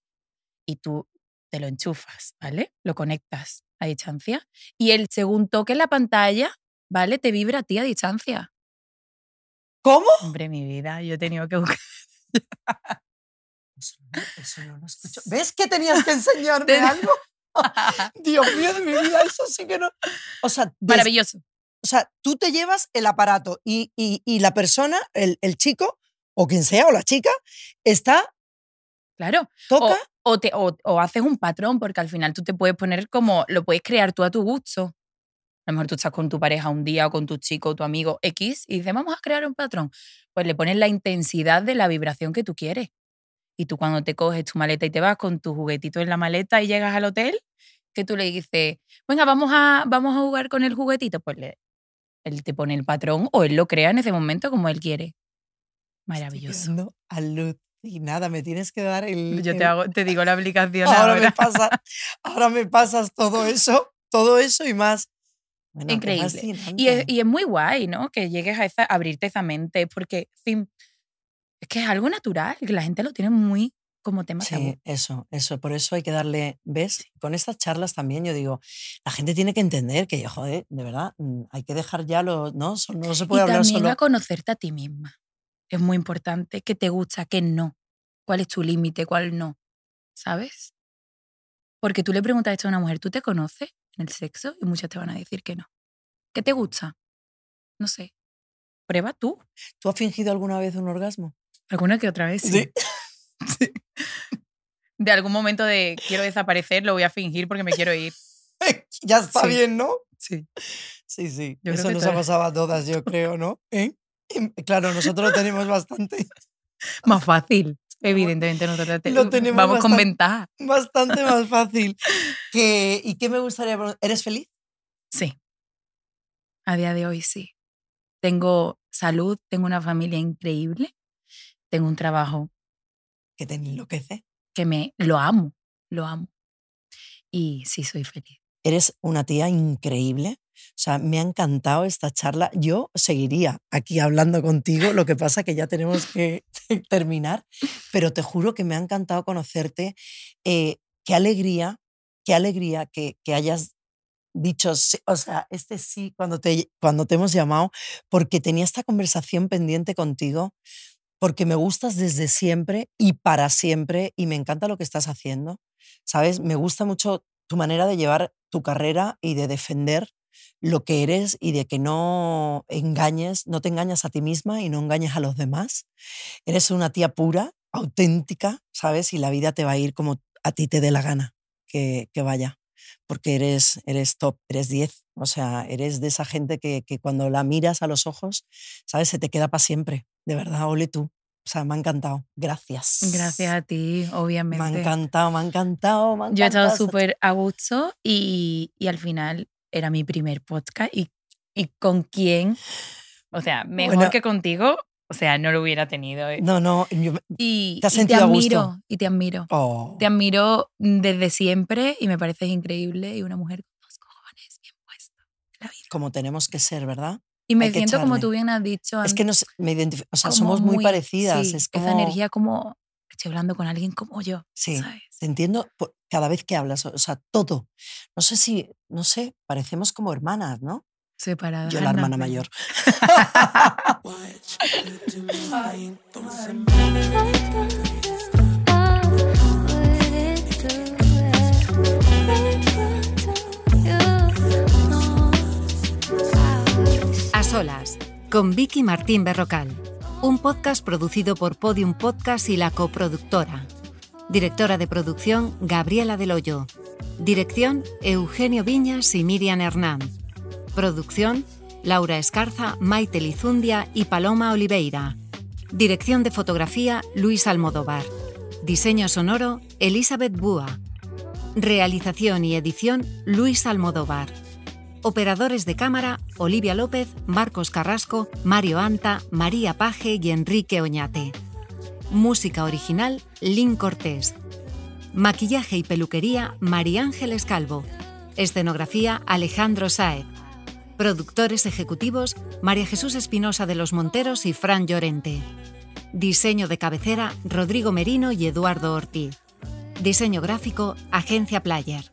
Speaker 2: y tú te lo enchufas, ¿vale? Lo conectas a distancia y el según toque la pantalla, ¿vale? Te vibra a ti a distancia.
Speaker 3: ¿Cómo?
Speaker 2: Hombre, mi vida, yo he tenido que buscar.
Speaker 3: Eso no, eso no lo escucho. ¿Ves que tenías que enseñarme algo? Dios mío de mi vida, eso sí que no. O sea, des-
Speaker 2: Maravilloso.
Speaker 3: O sea tú te llevas el aparato y, y- y la persona, el, el chico, o quien sea, o la chica, está,
Speaker 2: Claro.
Speaker 3: toca.
Speaker 2: O, o te, o, o haces un patrón, porque al final tú te puedes poner como, lo puedes crear tú a tu gusto. A lo mejor tú estás con tu pareja un día o con tu chico o tu amigo X y dices, vamos a crear un patrón. Pues le pones la intensidad de la vibración que tú quieres. Y tú cuando te coges tu maleta y te vas con tu juguetito en la maleta y llegas al hotel, que tú le dices, venga, vamos a, vamos a jugar con el juguetito, pues le- él te pone el patrón o él lo crea en ese momento como él quiere. Maravilloso.
Speaker 3: Quedando alucinada, me tienes que dar el.
Speaker 2: Yo te, hago, te digo la aplicación
Speaker 3: ahora,
Speaker 2: ahora.
Speaker 3: me pasa, ahora me pasas todo eso, todo eso y más. Bueno,
Speaker 2: Increíble. Y es, y es muy guay, ¿no? Que llegues a, esa, abrirte esa mente, porque, fin, es que es algo natural, que la gente lo tiene muy como tema tabú.
Speaker 3: Sí, eso, eso. Por eso hay que darle, ¿ves? Con estas charlas también yo digo, la gente tiene que entender que, joder, de verdad, mm, hay que dejar ya lo, ¿no? No se
Speaker 2: Y
Speaker 3: puede hablar
Speaker 2: también
Speaker 3: solo.
Speaker 2: a conocerte a ti misma. Es muy importante. ¿Qué te gusta, qué no? ¿Cuál es tu límite, cuál no? ¿Sabes? Porque tú le preguntas esto a una mujer, ¿tú te conoces en el sexo? Y muchas te van a decir que no. ¿Qué te gusta? No sé. Prueba tú.
Speaker 3: ¿Tú has fingido alguna vez un orgasmo?
Speaker 2: Alguna que otra vez sí.
Speaker 3: Sí.
Speaker 2: de algún momento de quiero desaparecer, lo voy a fingir porque me quiero ir.
Speaker 3: ya está
Speaker 2: Sí.
Speaker 3: bien, ¿no?
Speaker 2: Sí.
Speaker 3: Sí, sí.
Speaker 2: Yo
Speaker 3: Eso nos ha pasado a todas, yo creo, ¿no? ¿Eh? Y, Claro, nosotros lo tenemos bastante,
Speaker 2: Más fácil. Evidentemente nosotros te-
Speaker 3: Lo tenemos
Speaker 2: vamos con
Speaker 3: bastante-
Speaker 2: ventaja.
Speaker 3: bastante más fácil. Que, ¿Y qué me gustaría? ¿Eres feliz?
Speaker 2: Sí. A día de hoy sí. Tengo salud, tengo una familia increíble, tengo un trabajo
Speaker 3: Que te enloquece.
Speaker 2: que me lo amo, lo amo. Y sí soy feliz.
Speaker 3: Eres una tía increíble. O sea, me ha encantado esta charla. Yo seguiría aquí hablando contigo, lo que pasa que ya tenemos que terminar, pero te juro que me ha encantado conocerte. Eh, qué alegría, qué alegría que, que hayas dicho, sí, o sea, este sí cuando te, cuando te hemos llamado, porque tenía esta conversación pendiente contigo, porque me gustas desde siempre y para siempre y me encanta lo que estás haciendo. ¿Sabes? Me gusta mucho tu manera de llevar tu carrera y de defender lo que eres y de que no engañes, no te engañas a ti misma y no engañes a los demás. Eres una tía pura, auténtica, ¿sabes? Y la vida te va a ir como a ti te dé la gana que, que vaya, porque eres, eres top, eres 10, o sea, eres de esa gente que, que cuando la miras a los ojos, ¿sabes? Se te queda para siempre, de verdad, ole tú. O sea, me ha encantado. Gracias.
Speaker 2: Gracias a ti,
Speaker 3: Me
Speaker 2: obviamente.
Speaker 3: ha encantado, me ha encantado. me ha
Speaker 2: Yo he estado
Speaker 3: encantado esta
Speaker 2: súper a gusto y, y al final era mi primer podcast y, y con quién, o sea, mejor
Speaker 3: Bueno.
Speaker 2: que contigo, o sea, no lo hubiera tenido. eh.
Speaker 3: No, no, yo-
Speaker 2: Y,
Speaker 3: ¿Te has
Speaker 2: y te
Speaker 3: sentido a gusto?
Speaker 2: admiro, y te admiro.
Speaker 3: oh,
Speaker 2: Te admiro desde siempre y me pareces increíble y una mujer con dos cojones bien puesta. la vida.
Speaker 3: como tenemos que ser, ¿verdad?
Speaker 2: Y me
Speaker 3: Hay
Speaker 2: siento como tú bien has dicho.
Speaker 3: Es
Speaker 2: an-
Speaker 3: que nos, me identif- o sea, somos muy, parecidas.
Speaker 2: sí,
Speaker 3: es como,
Speaker 2: Esa energía como estoy hablando con alguien como yo.
Speaker 3: Sí,
Speaker 2: ¿sabes?
Speaker 3: te entiendo cada vez que hablas, o sea, todo. No sé si, no sé, parecemos como hermanas, ¿no?
Speaker 2: Separada.
Speaker 3: Yo la hermana mayor.
Speaker 4: A solas, con Vicky Martín Berrocal. Un podcast producido por Podium Podcast y la coproductora. Directora de producción, Gabriela Del Hoyo. Dirección, Eugenio Viñas y Miriam Hernán. Producción, Laura Escarza, Maite Lizundia y Paloma Oliveira. Dirección de fotografía, Luis Almodóvar. Diseño sonoro, Elizabeth Búa. Realización y edición, Luis Almodóvar. Operadores de cámara, Olivia López, Marcos Carrasco, Mario Anta, María Paje y Enrique Oñate. Música original, Lynn Cortés. Maquillaje y peluquería, María Ángeles Calvo. Escenografía, Alejandro Saez. Productores ejecutivos, María Jesús Espinosa de los Monteros y Fran Llorente. Diseño de cabecera, Rodrigo Merino y Eduardo Ortiz. Diseño gráfico, Agencia Player.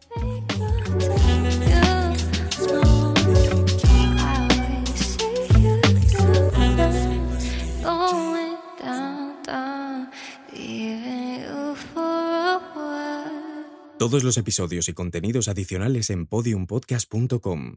Speaker 5: Todos los episodios y contenidos adicionales en podiumpodcast.com.